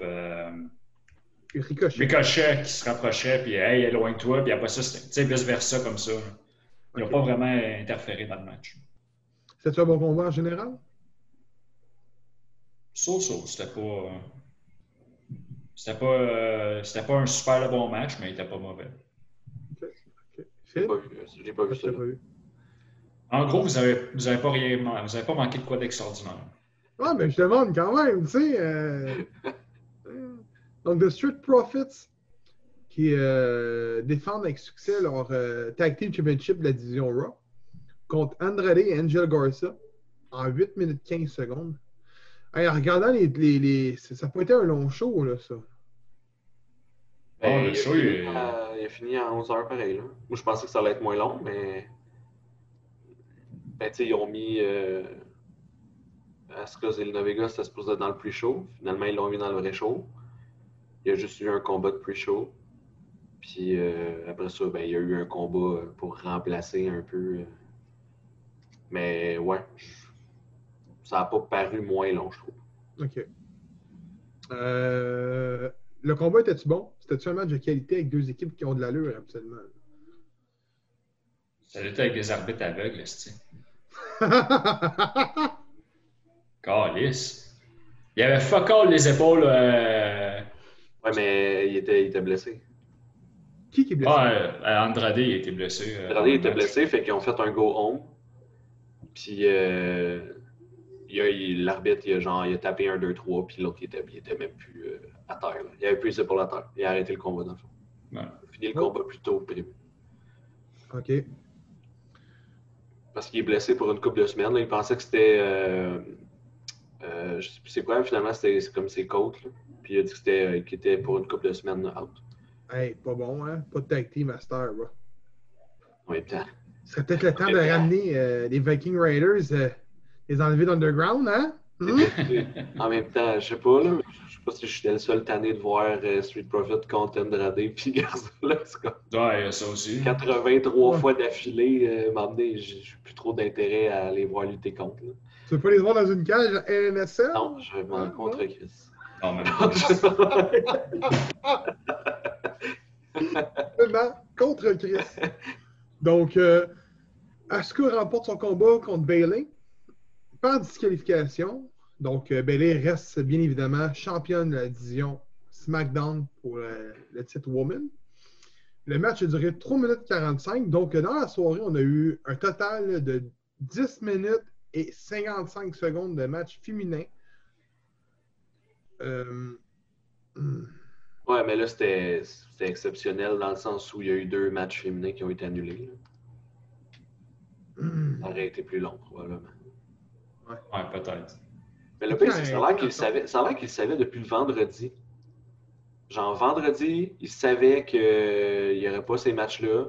Speaker 2: Ricochet.
Speaker 4: Ricochet qui se rapprochait, puis hey, éloigne-toi, puis après ça, c'était- tu sais, vice-versa comme ça. Ils n'ont
Speaker 2: Ok.
Speaker 4: pas vraiment interféré dans le match.
Speaker 2: C'était un bon combat en général?
Speaker 4: So, so, c'était pas... C'était pas, euh, c'était pas un super bon match, mais il était pas mauvais.
Speaker 2: Ok.
Speaker 3: J'ai
Speaker 2: Phil?
Speaker 3: pas vu, j'ai pas vu
Speaker 2: Je
Speaker 3: ça.
Speaker 2: t'ai
Speaker 3: là.
Speaker 2: pas vu.
Speaker 4: En gros, vous avez, vous avez pas rien, vous avez pas manqué de quoi d'extraordinaire.
Speaker 2: Ah, mais je demande quand même, tu sais. euh, Donc, The Street Profits, qui euh, défendent avec succès leur euh, Tag Team Championship de la division Raw, contre Andrade et Angel Garza en 8 minutes 15 secondes. Hey, en regardant les. les, les- ça a pas été un long show, là, ça.
Speaker 3: Ben,
Speaker 4: Ah, le
Speaker 3: il, a
Speaker 4: show,
Speaker 3: fini
Speaker 4: il est-
Speaker 3: à, il a fini à 11h pareil. Là. Moi, je pensais que ça allait être moins long, mais. Ben, tu sais, ils ont mis. Euh... Asuka Zelina Vega, c'était supposé être dans le pre-show. Finalement, ils l'ont mis dans le vrai show. Il y a juste eu un combat de pre-show. Puis euh, après ça, ben, il y a eu un combat euh, pour remplacer un peu. euh, Mais ouais, je- ça n'a pas paru moins long, je trouve.
Speaker 2: OK. Euh, le combat était-tu bon? C'était-tu un match de qualité avec deux équipes qui ont de l'allure, absolument?
Speaker 4: Ça était avec des arbitres aveugles, c'est Calice. Il y avait fuck all les épaules. Euh...
Speaker 3: Ouais, mais il était, il était blessé.
Speaker 2: qui qui est blessé?
Speaker 4: Ah, euh, Andrade il était blessé. euh,
Speaker 3: Andrade
Speaker 4: le
Speaker 3: était
Speaker 4: match.
Speaker 3: blessé, fait qu'ils ont fait un go home. Puis euh, il y a- il- l'arbitre, il a, genre, il a tapé un 2-3, puis l'autre, il était, il était même plus euh, à terre. là. Il avait plus les épaules à terre. Il a arrêté le combat, dans le fond.
Speaker 4: Ouais.
Speaker 3: Il a fini le
Speaker 2: Oh.
Speaker 3: combat plus tôt que prévu.
Speaker 2: OK.
Speaker 3: Parce qu'il est blessé pour une couple de semaines. là. Il pensait que c'était. Euh, euh, je sais plus c'est quoi, finalement, c'était c'est comme ses côtes. là. Puis il a dit que c'était euh, qu'il était pour une couple de semaines out.
Speaker 2: Hey, pas bon, hein? Pas de tag team master, là.
Speaker 3: En même temps.
Speaker 2: Ce serait peut-être le temps de ramener euh, les Viking Raiders, euh, les enlever d'Underground, hein? Hmm?
Speaker 3: en même temps, je sais pas, là. Je sais pas si j'étais le seul tanné de voir euh, Street Profit contre Andrade puis Garza. Là, c'est comme
Speaker 4: Ouais, ça aussi.
Speaker 3: 83
Speaker 2: Ouais.
Speaker 3: fois d'affilée. Euh, m'emmener, j'ai plus trop d'intérêt à aller voir lutter contre. là.
Speaker 2: Tu veux pas les voir dans une cage à NSL?
Speaker 3: Non, je vais m'en
Speaker 2: Ah,
Speaker 3: contre
Speaker 2: ouais.
Speaker 3: Chris.
Speaker 4: Non, même
Speaker 2: Vraiment, contre Chris. Donc, euh, Asuka remporte son combat contre Bailey? Par disqualification. Donc, euh, Bailey reste bien évidemment championne de la division SmackDown pour euh, le titre Woman. Le match a duré 3 minutes 45. Donc, dans la soirée, on a eu un total de 10 minutes et 55 secondes de match féminin. Euh.
Speaker 3: Ouais, mais là, c'était exceptionnel dans le sens où il y a eu deux matchs féminins qui ont été annulés. là.
Speaker 2: Hmm.
Speaker 3: Ça aurait été plus long, probablement.
Speaker 4: Ouais, peut-être.
Speaker 3: Mais le pire, c'est que ça a l'air qu'il savait, savait depuis le vendredi. genre vendredi, ils savaient qu'il n'y aurait pas ces matchs-là.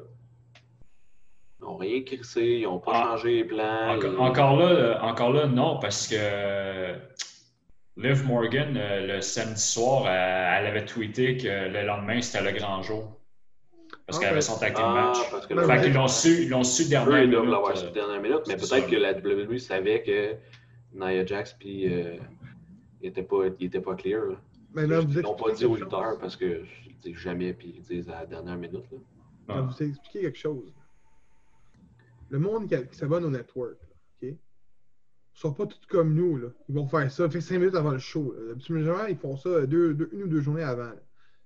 Speaker 3: Ils n'ont rien crissé, ils n'ont pas
Speaker 4: Ah.
Speaker 3: changé les plans.
Speaker 4: Encore, là, euh, encore là, non, parce que euh, Liv Morgan, euh, le samedi soir, elle, elle avait tweeté que le lendemain, c'était le grand jour. Parce
Speaker 2: Ah,
Speaker 4: qu'elle avait
Speaker 2: ben-
Speaker 4: son tag team
Speaker 3: Ah,
Speaker 4: match.
Speaker 3: parce que là,
Speaker 4: Fait
Speaker 2: ouais.
Speaker 4: qu'ils l'ont su, ils l'ont su
Speaker 3: ils l'avoir
Speaker 4: euh,
Speaker 3: su dernière minute, mais
Speaker 4: c'est
Speaker 3: peut-être que la WWE savait que Nia Jax puis euh, il était pas, il était pas clear. là.
Speaker 2: Maintenant, vous
Speaker 3: Ils l'ont pas
Speaker 2: expliquez
Speaker 3: dit aux lutteurs parce que jamais puis ils disent à la dernière minute. là.
Speaker 2: Je vais vous expliquer quelque chose. Le monde qui, s'abonne au network, là, sont pas tous comme nous, là. Ils vont faire ça, fait 5 minutes avant le show. Habituellement, ils font ça deux, deux- une ou deux journées avant.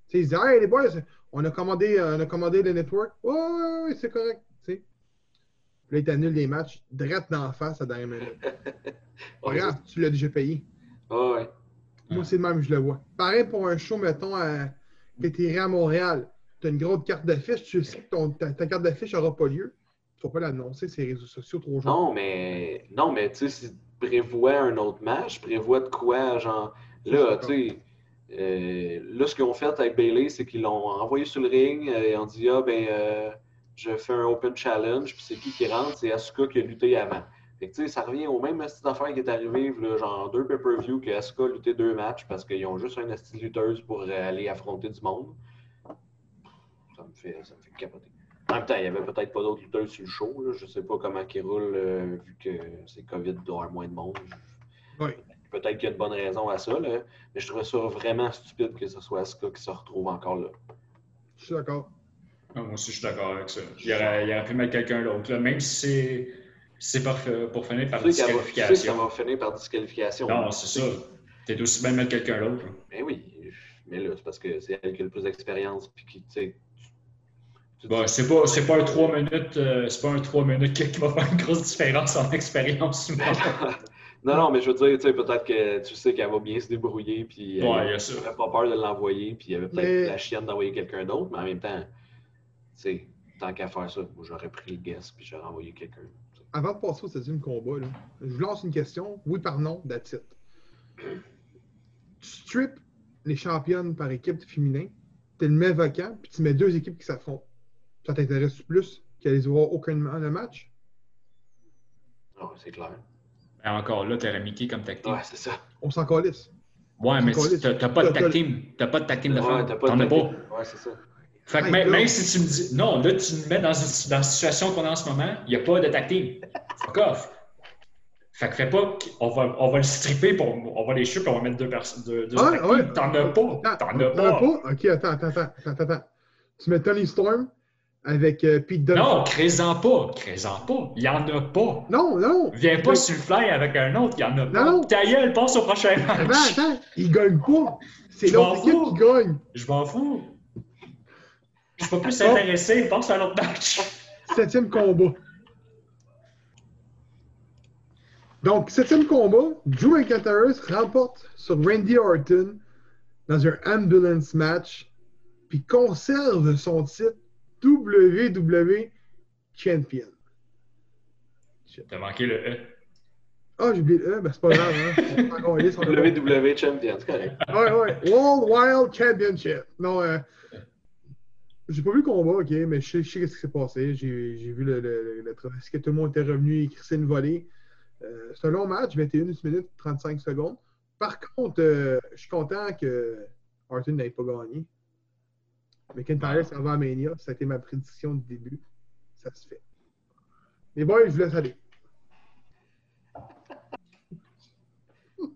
Speaker 2: Tu ils se disent Hey les boys, on a commandé, euh, on a commandé le network. Ouais, ouais, ouais, c'est correct. tu. Puis Là, ils t'annulent les matchs direct d'en face à la dernière minute. Grave, tu l'as déjà payé.
Speaker 3: Ah ouais.
Speaker 2: Moi, c'est le même, je le vois. Pareil pour un show, mettons, à... que t'es à Montréal. Tu as une grosse carte d'affiche, tu sais que ton- ta, ta carte d'affiche n'aura pas lieu. Ne vas pas l'annoncer les réseaux sociaux trop jours.
Speaker 3: Non, mais non, mais tu sais, si tu prévois un autre match, prévois de quoi, genre là, tu sais. euh, là, ce qu'ils ont fait avec Bailey, c'est qu'ils l'ont envoyé sur le ring euh, et on dit Ah ben euh, je fais un open challenge, puis c'est qui qui rentre? C'est Asuka qui a lutté avant. Fait que tu sais, ça revient au même style d'affaire qui est arrivé, là, genre deux pay-per-view que Asuka a lutté deux matchs parce qu'ils ont juste un style lutteuse pour aller affronter du monde. Ça me fait, ça me fait capoter. En même temps, il n'y avait peut-être pas d'autres lutteurs sur le show. Là. Je ne sais pas comment ils roulent euh, vu que c'est COVID, il doit y avoir moins de monde.
Speaker 2: Oui.
Speaker 3: Peut-être qu'il y a une bonne raison à ça, là. mais je trouve ça vraiment stupide que ce soit Asuka qui se retrouve encore là.
Speaker 2: Je suis d'accord.
Speaker 4: Ah, Moi aussi, je suis d'accord avec ça. Il aurait, il aurait pu mettre quelqu'un d'autre, là, même si c'est c'est pour, pour finir par
Speaker 3: Tu sais, qu'elle va- tu sais que ça
Speaker 4: disqualification.
Speaker 3: va finir par disqualification.
Speaker 4: Non, c'est ça. T'es aussi bien de mettre quelqu'un d'autre.
Speaker 3: Mais oui, mais là, c'est parce que c'est elle qui a le plus d'expérience. Puis qui, tu sais,
Speaker 4: Bon, c'est pas, c'est pas un 3 minutes, euh, c'est pas un 3 minutes qui qui va faire une grosse différence en expérience humaine.
Speaker 3: non, non, mais je veux dire, tu sais, peut-être que tu sais qu'elle va bien se débrouiller, puis
Speaker 4: Ouais,
Speaker 3: elle n'aurait pas peur de l'envoyer, puis il y avait peut-être
Speaker 2: Mais-
Speaker 3: la chienne d'envoyer quelqu'un d'autre, mais en même temps, tu sais, tant qu'à faire ça, moi j'aurais pris le guess, puis j'aurais envoyé quelqu'un.
Speaker 2: Avant de passer au septième combat, là, je vous lance une question. Oui par non, that's it. Tu strip les championnes par équipe féminin, tu le mets vacant, puis tu mets deux équipes qui s'affrontent. Ça t'intéresse plus qu'elles avoir aucun le match?
Speaker 3: Non, c'est clair.
Speaker 4: Mais encore là, t'aurais Mickey comme tag team.
Speaker 3: Ouais, c'est ça.
Speaker 2: On s'en calisse.
Speaker 4: Ouais, mais t'as pas de tag team. T'as pas de tag team de
Speaker 3: pas
Speaker 4: T'en
Speaker 3: de
Speaker 4: as pas.
Speaker 3: Ouais, c'est ça.
Speaker 4: Fait que même, si tu me dis. Non, là, tu me mets dans, une- dans la situation qu'on est en ce moment, il n'y a pas de tag team. Fuck off. Fait que fais pas. On va, on va le stripper, pour, on va les chuper, puis on va mettre deux personnes. Deux, deux
Speaker 2: Ah, ouais.
Speaker 4: T'en as pas. T'en as pas.
Speaker 2: Ok, attends, attends, attends, attends, attends. Tu mets Tony Storm avec euh, Pete Dunne.
Speaker 4: Non, crée-en pas. Crée-en pas. Il n'y en a pas.
Speaker 2: non, non.
Speaker 4: Viens pas sur le fly avec un autre, il n'y en a pas.
Speaker 2: Non.
Speaker 4: Ta gueule, passe au prochain
Speaker 2: Attends,
Speaker 4: match.
Speaker 2: attends. Il gagne pas. C'est l'autre équipe qui gagne.
Speaker 4: Je m'en fous. Je suis pas plus
Speaker 2: Bon.
Speaker 4: intéressé, passe à un autre match.
Speaker 2: Septième combat. Donc, septième combat, Drew McIntyre remporte sur Randy Orton dans un ambulance match, puis conserve son titre WWE Champion.
Speaker 4: T'as manqué le E.
Speaker 2: Ah, j'ai oublié le E, ben c'est pas grave, hein.
Speaker 3: WWE Champion, c'est correct.
Speaker 2: Ouais, ouais. World Wild Championship. Non, euh, j'ai pas vu le combat, ok, mais je sais, je sais ce qui s'est passé. J'ai j'ai vu le, le, le, travail, que tout le monde était revenu et crissé une volée. Euh, c'est un long match, 21 minutes 35 secondes. Par contre, euh, je suis content que Orton n'ait pas gagné. McIntyre s'en va à Mania. Ça a été ma prédiction du début. Ça se fait. Les boys, je vous laisse aller.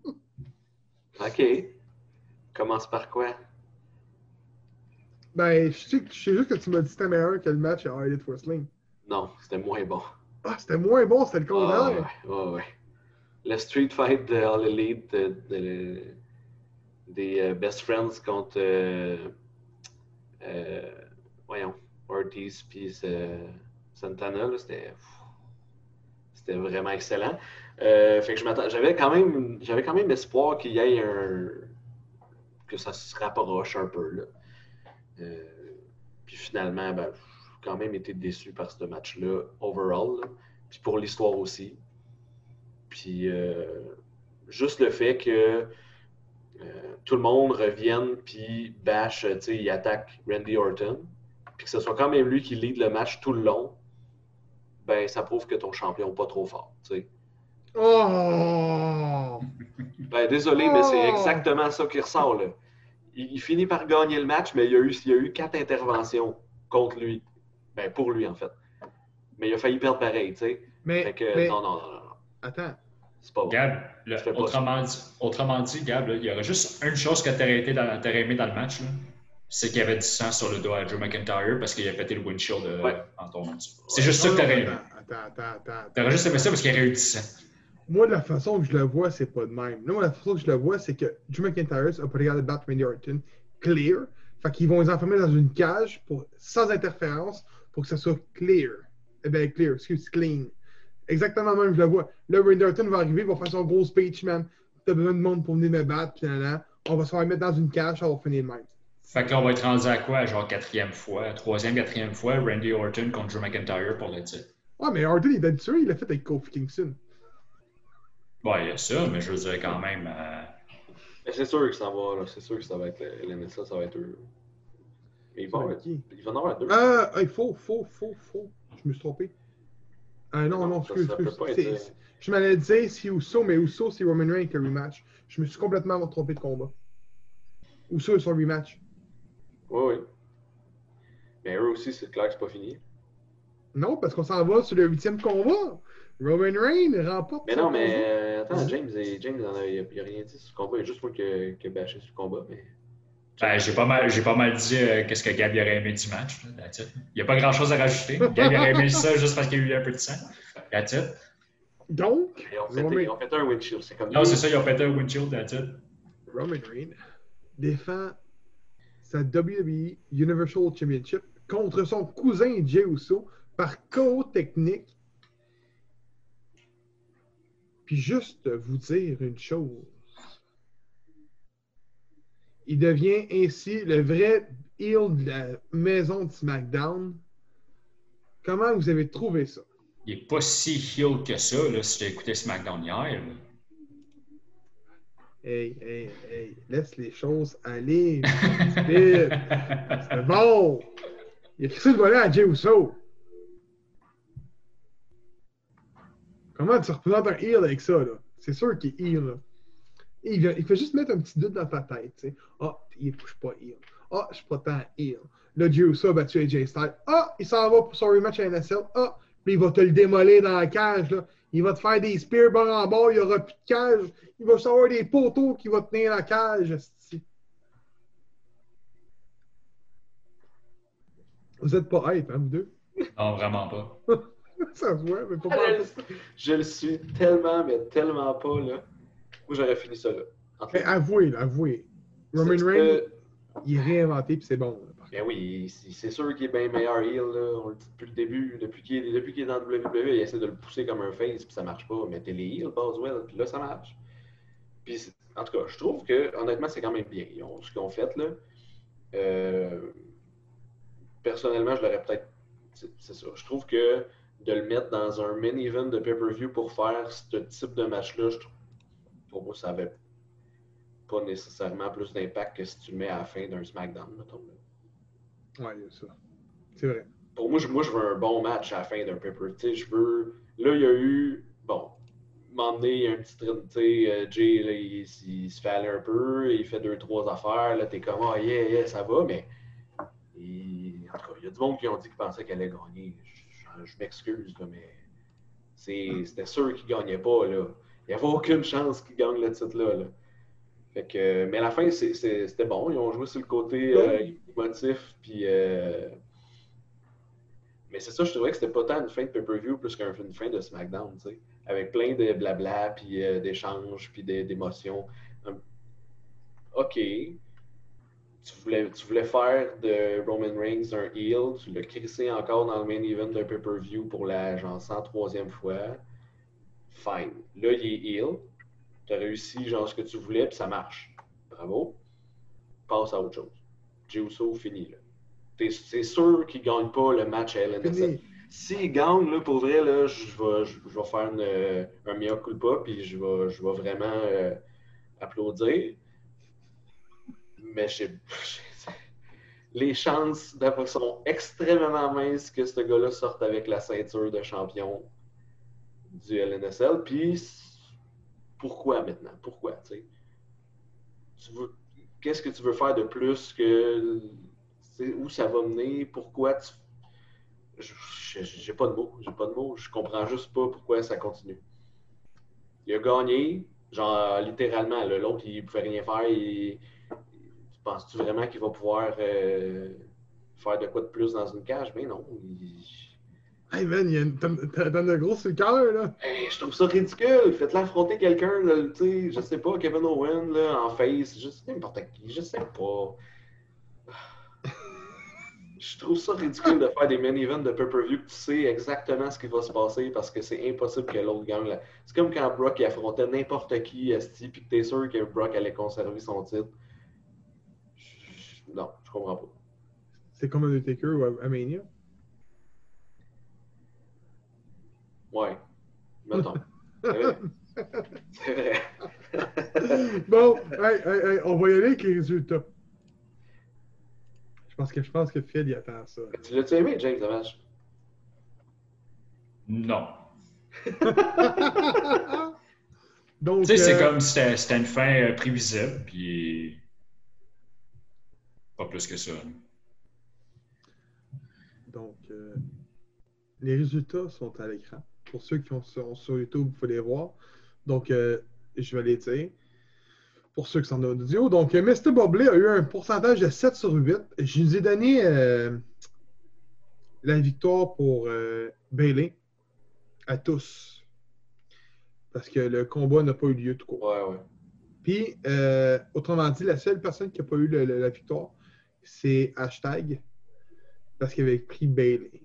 Speaker 3: OK. Commence par quoi?
Speaker 2: Ben, je sais, je sais juste que tu m'as dit que c'était meilleur que le match à Elite Wrestling.
Speaker 3: Non, c'était moins bon.
Speaker 2: Ah, c'était moins bon, c'était le
Speaker 3: Ah,
Speaker 2: contraire.
Speaker 3: ouais, ouais, ouais. Le Street Fight de All Elite de- de- des euh, Best Friends contre euh, euh, voyons, Ortiz puis euh, Santana, c'était vraiment excellent. Euh, fait que j'avais quand même j'avais quand même espoir qu'il y ait un que ça se rapproche un peu là. Euh, puis finalement, ben, j'ai quand même été déçu par ce match-là, overall. Puis pour l'histoire aussi. Puis euh, juste le fait que euh, tout le monde revienne puis bash, euh, tu sais, il attaque Randy Orton, puis que ce soit quand même lui qui lead le match tout le long, ben ça prouve que ton champion n'est pas trop fort, tu sais.
Speaker 2: Oh!
Speaker 3: Ben désolé, mais c'est
Speaker 2: Oh!
Speaker 3: exactement ça qui ressort, là. Il, il finit par gagner le match, mais il y a eu, il y a eu quatre interventions contre lui. Ben pour lui, en fait. Mais il a failli perdre pareil, tu sais.
Speaker 2: Mais,
Speaker 3: que,
Speaker 2: mais-
Speaker 3: non, non, non, non.
Speaker 2: attends.
Speaker 3: C'est pas bon.
Speaker 4: Gab, le-
Speaker 3: pas
Speaker 4: autrement, dit, autrement dit, Gab, là, il y aurait juste une chose que tu aurais, aimé dans le match, là, c'est qu'il y avait du sang sur le doigt à Drew McIntyre parce qu'il a pété le windshield euh,
Speaker 3: Ouais.
Speaker 4: en dessus. C'est juste ça que
Speaker 2: non,
Speaker 4: t'aurais aimé.
Speaker 2: Attends, attends, attends, attends.
Speaker 4: T'aurais juste aimé ça parce qu'il y aurait eu du sang.
Speaker 2: Moi, de la façon que je le vois, c'est pas de même. Là, moi, la façon que je le vois, c'est que Drew McIntyre a pas regardé battre Randy Orton clear. Fait qu'ils vont les enfermer dans une cage pour, sans interférence pour que ça soit clear. Eh bien, clear, excuse, clean. Exactement même, je le vois. Là, Randy Orton va arriver, il va faire son gros speech, man. T'as besoin de monde pour venir me battre, puis là, là. On va se faire mettre dans une cage, ça va finir de même.
Speaker 4: Fait que là, on va être rendu à quoi? Genre quatrième fois, troisième, quatrième fois, Randy Orton contre Drew McIntyre pour le titre.
Speaker 2: Ouais, mais Orton, il est habitué, il l'a fait avec Kofi Kingston.
Speaker 4: Bon, il y a ça, mais je veux dire quand même. euh,
Speaker 3: Mais c'est sûr que ça va, là. C'est sûr que ça va être le LNSA, ça va être eux. Mais il va,
Speaker 2: Ça va
Speaker 3: avoir-
Speaker 2: qui?
Speaker 3: en avoir deux.
Speaker 2: Ah, il faut, faut, faut, faut. Je me suis trompé. Ah non, non, excuse,
Speaker 3: ça
Speaker 2: excuse.
Speaker 3: pas être,
Speaker 2: C'est-
Speaker 3: euh,
Speaker 2: Je m'allais dire c'est Uso, mais Uso, c'est Roman Reigns qui a rematch. Je me suis complètement trompé de combat. Uso son rematch.
Speaker 3: Oui, oui. Mais eux aussi, c'est clair que c'est pas fini.
Speaker 2: Non, parce qu'on s'en va sur le huitième combat. Roman Reigns remporte.
Speaker 3: Mais non, mais euh, attends, James, et- James en a, il a- il a rien dit sur le combat. Il y a juste moi qui a, qui a bâché sur le combat. Mais...
Speaker 4: Ben, j'ai pas mal, j'ai pas mal dit euh, qu'est-ce que Gab y aurait aimé du match. là. Il n'y a pas grand chose à rajouter. Gab aurait aimé ça juste parce qu'il y a eu un peu de sang. That's it.
Speaker 2: Donc,
Speaker 3: Ils ont, fait,
Speaker 2: Roman,
Speaker 3: ils ont fait un windshield. C'est comme
Speaker 4: Non, c'est ça, ils ont pété un windshield, that's it.
Speaker 2: Roman Reigns défend sa WWE Universal Championship contre son cousin Jey Uso par KO technique. Puis juste vous dire une chose. Il devient ainsi le vrai heel de la maison de SmackDown. Comment vous avez trouvé ça?
Speaker 4: Il n'est pas si heel que ça, là, si as écouté SmackDown hier. là.
Speaker 2: Hey, hey, hey, laisse les choses aller. C'est bon! Il a crissé le volet à Jey Uso. Comment tu représentes un heel avec ça, là? C'est sûr qu'il est heel, là. Il, vient- il fait juste mettre un petit doute dans ta tête, tu sais. Ah, il- suis pas heel. Ah, je suis pas tant heel. Là, Jey Uso a battu AJ Styles. Ah, il s'en va pour son rematch à NSL. Ah, puis il va te le démolir dans la cage, là. Il va te faire des spears bord en bord, il n'y aura plus de cage. Il va savoir des poteaux qui vont tenir la cage. Vous êtes pas hype, hein, vous deux?
Speaker 4: Non, vraiment pas.
Speaker 2: Ça se voit, mais pas
Speaker 3: Je,
Speaker 2: pas?
Speaker 3: le- je le suis tellement, mais tellement pas, là. Moi, j'aurais fini ça, là.
Speaker 2: Mais avouez, là, avouez. Roman Reigns, il est réinventé, puis c'est bon. là,
Speaker 3: Ben oui, c'est sûr qu'il est bien meilleur heel, là. On le dit depuis le début. Depuis qu'il est, depuis est dans WWE, il essaie de le pousser comme un face, puis ça marche pas. Mettez les heels, Boswell, puis là, ça marche. Puis, en tout cas, je trouve que, honnêtement, c'est quand même bien. Ils ont, ce qu'ils ont fait, là. Euh, personnellement, je l'aurais peut-être. C'est c'est ça. Je trouve que de le mettre dans un main event de pay-per-view pour faire ce type de match-là, je trouve. Pour moi, ça avait pas nécessairement plus d'impact que si tu le mets à la fin d'un SmackDown, mettons.
Speaker 2: il y a ça. C'est vrai.
Speaker 3: pour moi, je, moi, je veux un bon match à la fin d'un paper. Tu sais, je veux. Là, il y a eu. Bon, m'emmener, un petit train. Tu euh, Jay, là, il, il se fait aller un peu, il fait deux, trois affaires. Là, t'es comme, ah, yeah, yeah, ça va, mais. il- En tout cas, il y a du monde qui ont dit qu'ils pensaient qu'elle allait gagner. Je, je- je m'excuse, mais. c'est- C'était sûr qu'il gagnait pas, là. Il n'y avait aucune chance qu'il gagne le titre-là, là. Fait que, mais à la fin, c'était bon. Ils ont joué sur le côté euh, émotif, puis. euh, mais c'est ça, je trouvais que c'était pas tant une fin de pay-per-view plus qu'une fin de SmackDown, tu sais. Avec plein de blabla, puis euh, d'échanges, puis d'é- d'émotions. Hum, OK. Tu voulais, tu voulais faire de Roman Reigns un heel, tu l'as crissé encore dans le main event d'un pay-per-view pour la genre 103e fois. Fine. Là, il est heel. Tu as réussi genre ce que tu voulais, puis ça marche. Bravo. Passe à autre chose. Jey Uso, fini là. T'es- C'est sûr qu'il ne gagne pas le match à LNSL. S'il gagne, là, pour vrai, là, je vais, je, je vais faire une, euh, un mea culpa, puis je vais, je vais vraiment euh, applaudir. Mais je les chances d'avoir- sont extrêmement minces que ce gars-là sorte avec la ceinture de champion du LNSL. Puis pourquoi maintenant? Pourquoi? tu sais? Tu veux- Qu'est-ce que tu veux faire de plus que où ça va mener? Pourquoi tu. J'ai pas de mots. J'ai pas de mots. Je comprends juste pas pourquoi ça continue. Il a gagné, genre littéralement. L'autre, il pouvait rien faire. Penses-tu vraiment qu'il va pouvoir euh, faire de quoi de plus dans une cage? Mais non. il-
Speaker 2: Hey man, il y a une tonne de gros sur le cœur, là.
Speaker 3: Hey, je trouve ça ridicule. Faites-le affronter quelqu'un, tu sais, je sais pas, Kevin Owen, là, en face, je sais n'importe qui, je sais pas. Je trouve ça ridicule de faire des main events de pay-per-view que tu sais exactement ce qui va se passer parce que c'est impossible que l'autre gagne. là. C'est comme quand Brock il affrontait n'importe qui, Esti, puis que t'es sûr que Brock allait conserver son titre. Je- je- Non, je comprends pas.
Speaker 2: C'est comme Undertaker ou à- à Mania.
Speaker 3: Ouais. Mettons. C'est vrai. C'est vrai.
Speaker 2: bon, hey, hey, hey, on va y aller avec les résultats. Je pense que, je pense que Fed y attend ça.
Speaker 3: tu l'as-tu aimé, James, le match?
Speaker 4: Non.
Speaker 2: Donc,
Speaker 4: Tu sais, c'est
Speaker 2: euh,
Speaker 4: comme c'était c'était une fin euh, prévisible, puis. Pas plus que ça.
Speaker 2: donc euh, les résultats sont à l'écran. Pour ceux qui sont sur, sur YouTube, vous pouvez les voir. Donc, euh, je vais les dire. Pour ceux qui sont en audio. Donc, euh, Mr. Bobley a eu un pourcentage de 7 sur 8. Je vous ai donné euh, la victoire pour euh, Bailey à tous. Parce que le combat n'a pas eu lieu tout court.
Speaker 3: Ouais, ouais.
Speaker 2: Puis, autrement dit, la seule personne qui n'a pas eu le- le- la victoire, c'est Hashtag, parce qu'il avait pris Bailey.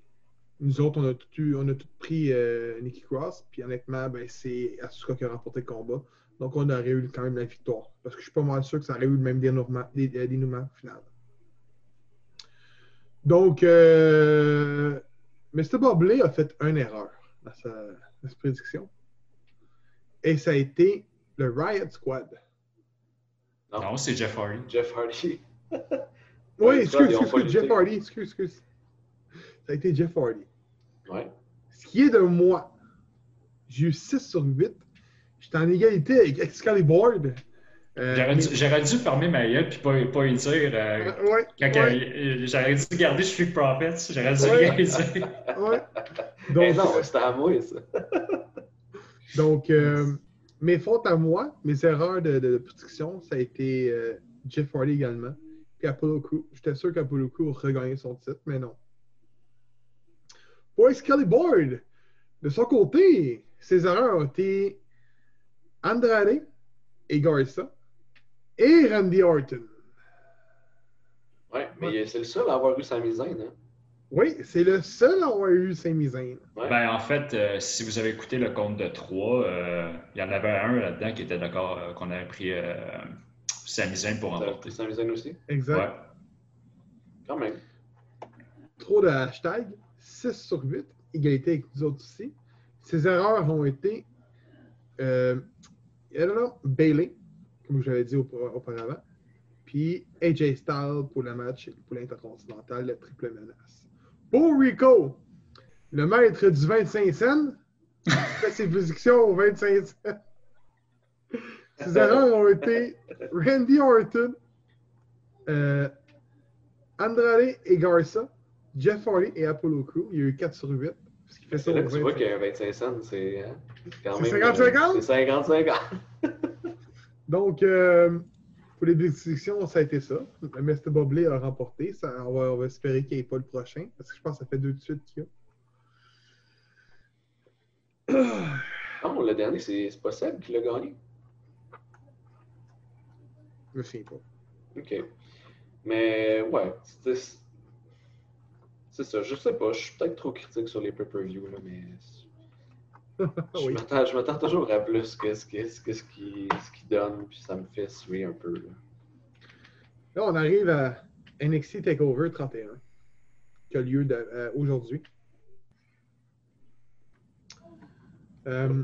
Speaker 2: Nous autres, on a tout, eu- on a tout pris euh, Nikki Cross, puis honnêtement, ben, c'est Asuka qui a remporté le combat. Donc, on aurait eu quand même la victoire. Parce que je suis pas mal sûr que ça aurait eu le même dénouement, dé- euh, dénouement final. Donc, euh, Mr. Bobley a fait une erreur dans sa, dans sa prédiction. Et ça a été le Riot Squad.
Speaker 3: Non.
Speaker 4: Non, c'est Jeff Hardy.
Speaker 3: Jeff Hardy.
Speaker 2: Oui, excuse, excuse, excuse, Jeff. Hardy, excuse, excuse. Ça a été Jeff Hardy.
Speaker 3: Ouais.
Speaker 2: Ce qui est de moi, j'ai eu 6 sur 8. J'étais en égalité avec Excalibur. Euh,
Speaker 4: J'aurais
Speaker 2: mais-
Speaker 4: dû, j'aurais dû fermer ma gueule puis pas, pas y dire. euh,
Speaker 2: Euh, ouais,
Speaker 4: quand
Speaker 2: ouais,
Speaker 4: euh, j'aurais dû garder Street Profits. J'aurais dû
Speaker 2: Ouais.
Speaker 4: rien dire.
Speaker 2: ouais.
Speaker 3: Eh
Speaker 2: Donc,
Speaker 3: non, c'était à moi, ça.
Speaker 2: donc euh, mes fautes à moi, mes erreurs de, de, de prédiction, ça a été euh, Jeff Hardy également. Puis Apollo Crew. J'étais sûr qu'Apollo Crew regagnait son titre, mais non. Pour Excalibur, de son côté, ses erreurs ont été Andrade et Garza et Randy Orton.
Speaker 3: Ouais, mais c'est le seul à avoir eu sa misaine, hein.
Speaker 2: Oui, c'est le seul à avoir eu Sami Zayn.
Speaker 3: Ouais.
Speaker 4: Ben, en fait, euh, si vous avez écouté le compte de 3, il y en avait un là-dedans qui était d'accord euh, qu'on avait pris euh, Sami Zayn pour remporter.
Speaker 3: pris sa misaine aussi?
Speaker 2: Exact.
Speaker 4: Ouais.
Speaker 3: Quand même.
Speaker 2: Trop de hashtags. 6 sur 8. Égalité avec nous autres aussi. Ses erreurs ont été euh, Bailey, comme je l'avais dit aupa- auparavant. Puis AJ Styles pour le match pour l'intercontinental, le triple menace. Pour Rico, le maître du 25 cents, fait ses prédictions au 25 cents. Ses erreurs ont été Randy Orton, euh, Andrade et Garza, Jeff Hardy et Apollo Crew. Il y a eu 4 sur 8. Ce qui fait ça
Speaker 3: C'est là que tu vois
Speaker 2: 25.
Speaker 3: qu'il y a un 25 cents, c'est hein, quand même.
Speaker 2: 50-50?
Speaker 3: euh, C'est 50-50.
Speaker 2: Donc, euh, pour les prédictions, ça a été ça. Mr. Bobley a remporté. Ça, on, va, on va espérer qu'il n'y ait pas le prochain, parce que je pense que ça fait deux de suite qu'il y a.
Speaker 3: Non, le dernier, c'est pas Seb qui l'a gagné.
Speaker 2: Je me souviens pas.
Speaker 3: OK. Mais ouais, c'est c'est ça. Je sais pas, je suis peut-être trop critique sur les pay-per-view, mais je
Speaker 2: oui.
Speaker 3: m'attends je m'attends toujours à plus que ce que- ce que- ce qui ce qui donne, puis ça me fait suer un peu. là.
Speaker 2: Là, on arrive à NXT TakeOver 31, qui a lieu euh, aujourd'hui. Euh,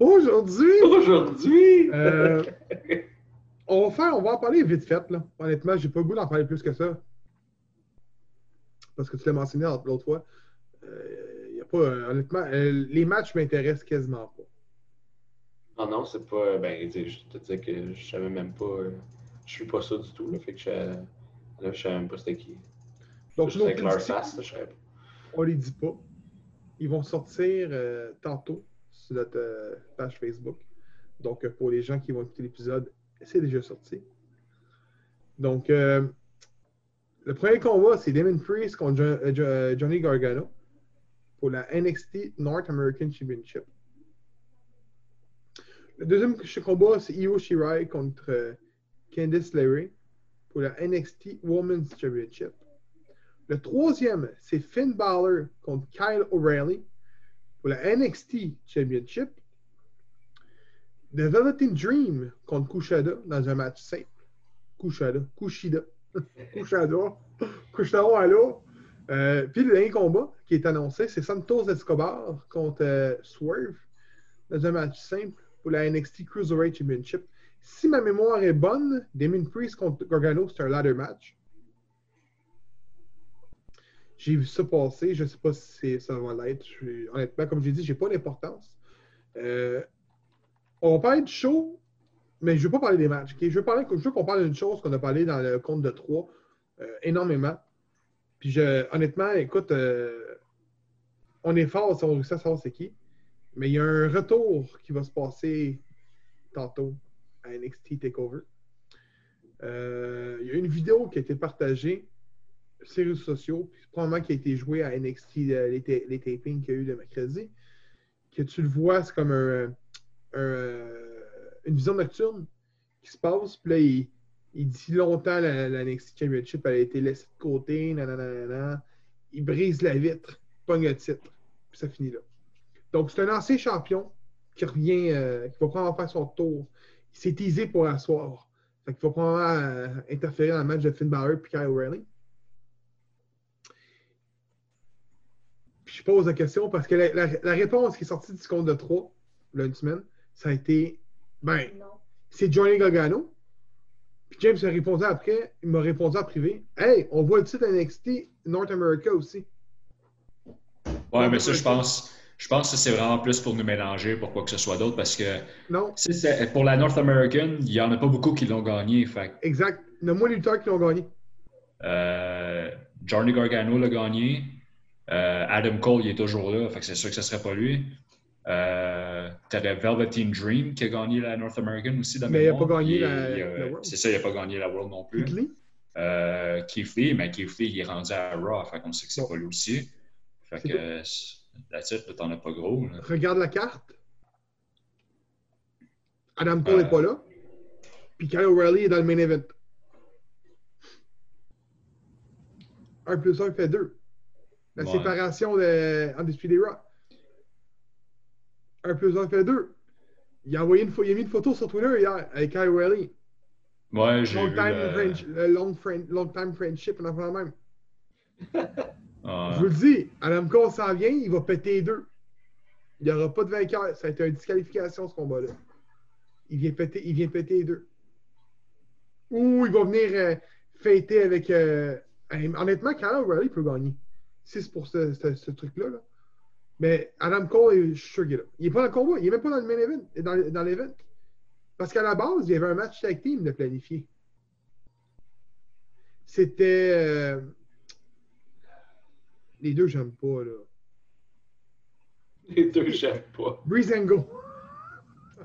Speaker 2: Aujourd'hui,
Speaker 3: Aujourd'hui!
Speaker 2: euh, on, va faire, on va en parler vite fait. Là. Honnêtement, j'ai pas le goût d'en parler plus que ça. Parce que tu l'as mentionné l'autre fois. Euh, y a pas, euh, honnêtement, euh, les matchs m'intéressent quasiment pas.
Speaker 3: Non, non, c'est pas. Ben, tu sais, je te disais que je savais même pas. euh, Je suis pas ça du tout, là. Fait que je, là, je savais même pas c'était qui.
Speaker 2: Donc,
Speaker 3: avec leur face, là, je savais pas.
Speaker 2: on les dit pas. Ils vont sortir euh, tantôt sur notre euh, page Facebook. Donc, euh, pour les gens qui vont écouter l'épisode, c'est déjà sorti. Donc, euh, le premier combat, c'est Damon Priest contre euh, euh, Johnny Gargano pour la NXT North American Championship. Le deuxième combat, c'est Io Shirai contre Candice LeRae pour la NXT Women's Championship. Le troisième, c'est Finn Balor contre Kyle O'Reilly pour la NXT Championship. The Velveteen Dream contre Kushida dans un match simple. Kushida. Kushida. Kushida. Kushida, allô? Euh, puis le dernier combat qui est annoncé, c'est Santos Escobar contre euh, Swerve dans un match simple pour la NXT Cruiserweight Championship. Si ma mémoire est bonne, Damien Priest contre Gargano, c'est un ladder match. J'ai vu ça passer. Je ne sais pas si ça va l'être. Honnêtement, comme j'ai dit, j'ai pas d'importance. Euh, on va parler du show, mais je ne veux pas parler des matchs. Je, veux parler, je veux qu'on parle d'une chose qu'on a parlé dans le compte de 3 énormément. Puis je, honnêtement, écoute, euh, on est fort si on réussit à savoir c'est qui. Mais il y a un retour qui va se passer tantôt à NXT TakeOver. Euh, il y a une vidéo qui a été partagée sur les réseaux sociaux, puis probablement qui a été jouée à NXT, euh, les, les tapings qu'il y a eu de mercredi. Que tu le vois, c'est comme un, euh, une vision nocturne qui se passe. Puis là, il, dit longtemps la, la NXT Championship a été laissée de côté, nanana. Il brise la vitre, pogne le titre, puis ça finit là. Donc, c'est un ancien champion qui revient, euh, qui va probablement faire son tour. Il s'est teasé pour asseoir. Fait qu'il va probablement euh, interférer dans le match de Finn Balor et Kyle O'Reilly. Puis je pose la question parce que la, la- la réponse qui est sortie du compte de 3, là, semaine, ça a été ben, c'est Johnny Gargano. Puis James a répondu après, il m'a répondu en privé Hey, on voit le titre NXT North America aussi.
Speaker 4: Ouais, mais ça, je pense, je pense que c'est vraiment plus pour nous mélanger, pour quoi que ce soit d'autre, parce que
Speaker 2: Non,
Speaker 4: si pour la North American, il n'y en a pas beaucoup qui l'ont gagné. Fait
Speaker 2: exact. Il y en a moins de lutteurs qui l'ont gagné.
Speaker 4: euh, Johnny Gargano l'a gagné. Euh, Adam Cole, il est toujours là, fait que c'est sûr que ce ne serait pas lui. Euh, T'avais Velveteen Dream qui a gagné la North American aussi. de
Speaker 2: Mais il a
Speaker 4: mémoire.
Speaker 2: pas gagné la- la World.
Speaker 4: C'est ça, il n'a pas gagné la World non plus.
Speaker 2: Keith Lee?
Speaker 4: Euh, Keith Lee, mais Keith Lee, il est rendu à Raw, fait qu'on sait que c'est pas lui aussi. Fait que, euh, la titre, t'en as pas gros. là.
Speaker 2: Regarde la carte. Adam Cole n'est
Speaker 4: Euh.
Speaker 2: pas là. Puis Kyle O'Reilly est dans le main event. 1 plus 1 fait 2. La séparation de Undisputed Raw. 1 plus 1 fait 2. Il a, envoyé une pho- il a mis une photo sur Twitter hier avec Kyle.
Speaker 4: Ouais, j'ai
Speaker 2: Long
Speaker 4: vu.
Speaker 2: time,
Speaker 4: le-
Speaker 2: friendship, le long, friend- long time friendship, on en la même.
Speaker 4: Ah,
Speaker 2: Je vous le dis, Adam Cole s'en vient, il va péter les deux. Il n'y aura pas de vainqueur. Ça a été une disqualification, ce combat-là. Il vient péter, il vient péter les deux. Ou il va venir euh, fêter avec. euh, honnêtement, Kyle O'Reilly peut gagner. Si c'est pour ce, ce- ce truc-là. là. Mais Adam Cole, je suis sûr qu'il est là. Il n'est pas dans le combat, il n'est même pas dans le main event, dans, dans l'event. Parce qu'à la base, il y avait un match tag team de planifié. C'était. euh, les deux, j'aime pas, là.
Speaker 3: Les deux, j'aime pas.
Speaker 2: Breeze and Go.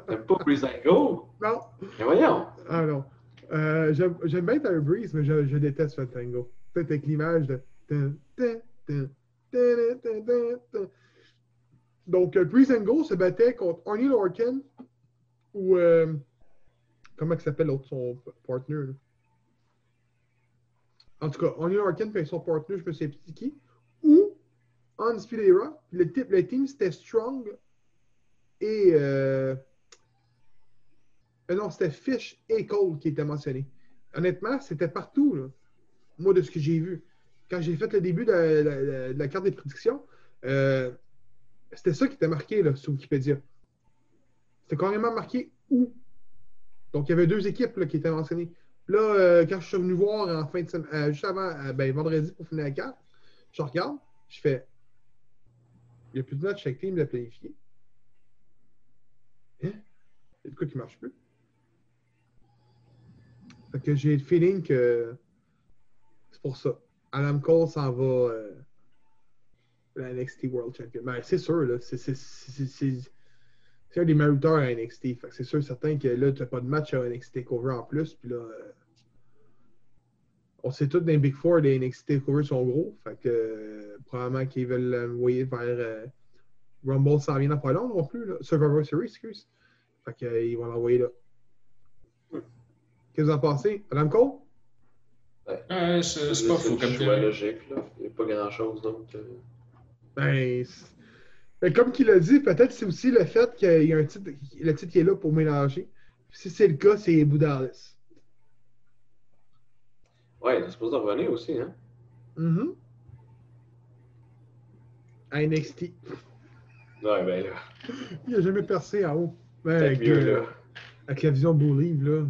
Speaker 3: T'aimes pas Breezango?
Speaker 2: Non.
Speaker 3: Mais voyons.
Speaker 2: Ah non. Euh, J'aime j'aime bien Tyler Breeze, mais je, je déteste Fantango. Peut-être avec l'image de. Donc, euh, Breeze and Go se battait contre Arnie Lorcan ou. euh, comment il s'appelle l'autre, son partner? En tout cas, Arnie Lorcan et son partner, je me sais plus qui. Ou Undisputed Era. Le, team, c'était Strong et. euh, non, c'était Fish et Cole qui étaient mentionnés. Honnêtement, c'était partout, moi, de ce que j'ai vu. Quand j'ai fait le début de la, de la- de la carte des prédictions, euh, c'était ça qui était marqué là, sur Wikipédia. c'était carrément marqué où? Donc, il y avait deux équipes là, qui étaient mentionnées. Là, euh, quand je suis venu voir en fin de semaine, euh, juste avant, euh, ben, vendredi pour finir la carte, je regarde, je fais. Il n'y a plus de match avec team de planifier. Hein? Il y a de quoi qui ne marche plus. Fait que j'ai le feeling que c'est pour ça. Adam Cole s'en va la NXT World Champion. Ben, c'est sûr, là. C'est, c'est, c'est, c'est- c'est un des mériteurs à NXT. Fait que c'est sûr certain que là, tu n'as pas de match à NXT Takeover en plus. Puis là, euh, on sait tous dans les Big Four, les NXT Takeover sont gros. Fait que euh, probablement qu'ils veulent l'envoyer vers euh, Rumble sans rien pas long non plus. Là. Survivor Series, excuse. Fait que, euh, ils vont l'envoyer là. Qu'est-ce que vous en pensez? Adam Cole?
Speaker 4: Ouais, c'est c'est pas fou comme
Speaker 3: choix logique, là. Il n'y a pas grand-chose d'autre.
Speaker 2: Ben, comme qu'il a dit, peut-être c'est aussi le fait qu'il y a un titre, le titre qui est là pour mélanger. Si c'est le cas, c'est Boudalis.
Speaker 3: Ouais, il est supposé revenir aussi, hein?
Speaker 2: Mhm. À NXT.
Speaker 3: Ouais, ben là,
Speaker 2: Il n'a jamais percé en haut. Ben,
Speaker 3: peut-être
Speaker 2: avec,
Speaker 3: mieux
Speaker 2: euh,
Speaker 3: là.
Speaker 2: avec la vision beau livre, là.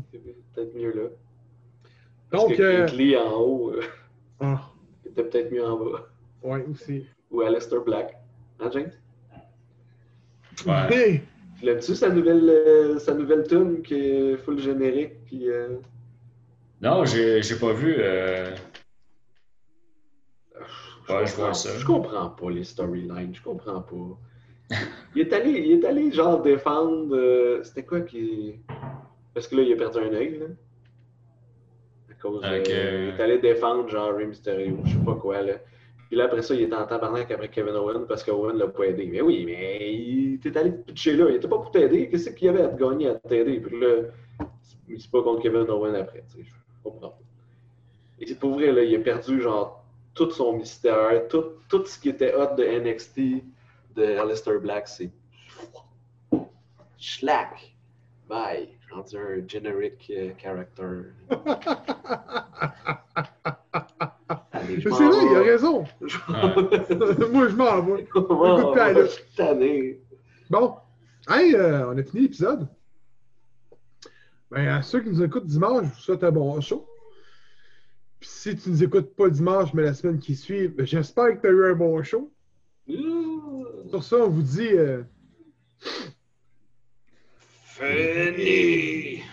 Speaker 3: Peut-être mieux là. Parce
Speaker 2: Donc,
Speaker 3: que
Speaker 2: euh,
Speaker 3: en haut euh,
Speaker 2: ah,
Speaker 3: était peut-être mieux en bas.
Speaker 2: ouais, aussi.
Speaker 3: Ou Aleister Black. Hein, James?
Speaker 4: Ouais.
Speaker 3: L'aimes-tu sa nouvelle, euh, sa nouvelle tune qui est full générique? Puis, euh,
Speaker 4: Non, j'ai j'ai pas vu. euh,
Speaker 3: je,
Speaker 4: Ouais, je
Speaker 3: comprends,
Speaker 4: vois ça.
Speaker 3: je comprends pas les storylines. Je comprends pas. il, est allé, il est allé genre défendre. euh, C'était quoi qui. Parce que là, il a perdu un œil, là. À cause. euh,
Speaker 4: Ok.
Speaker 3: il est allé défendre genre Rey Mysterio, je sais pas quoi, là. Puis là, après ça, il était en tabarnak après Kevin Owen parce que Owen l'a pas aidé. Mais oui, mais il était allé te pitcher là. Il était pas pour t'aider. Qu'est-ce qu'il y avait à te gagner à t'aider? Puis là, c'est- pas contre Kevin Owen après. Je comprends. Et c'est pour vrai, là, il a perdu genre tout son mystère, tout, tout ce qui était hot de NXT, de Aleister Black, c'est. Schlack! Bye! Rendu un generic euh, character. Je
Speaker 2: vrai, il a raison. Moi, je m'en vais. Bon. Hey, euh, on a fini l'épisode. Ben, à ceux qui nous écoutent dimanche, je vous souhaite un bon show. Puis si tu nous écoutes pas dimanche, mais la semaine qui suit, ben, j'espère que tu as eu un bon show. Sur ça, on vous dit. euh,
Speaker 3: Fini!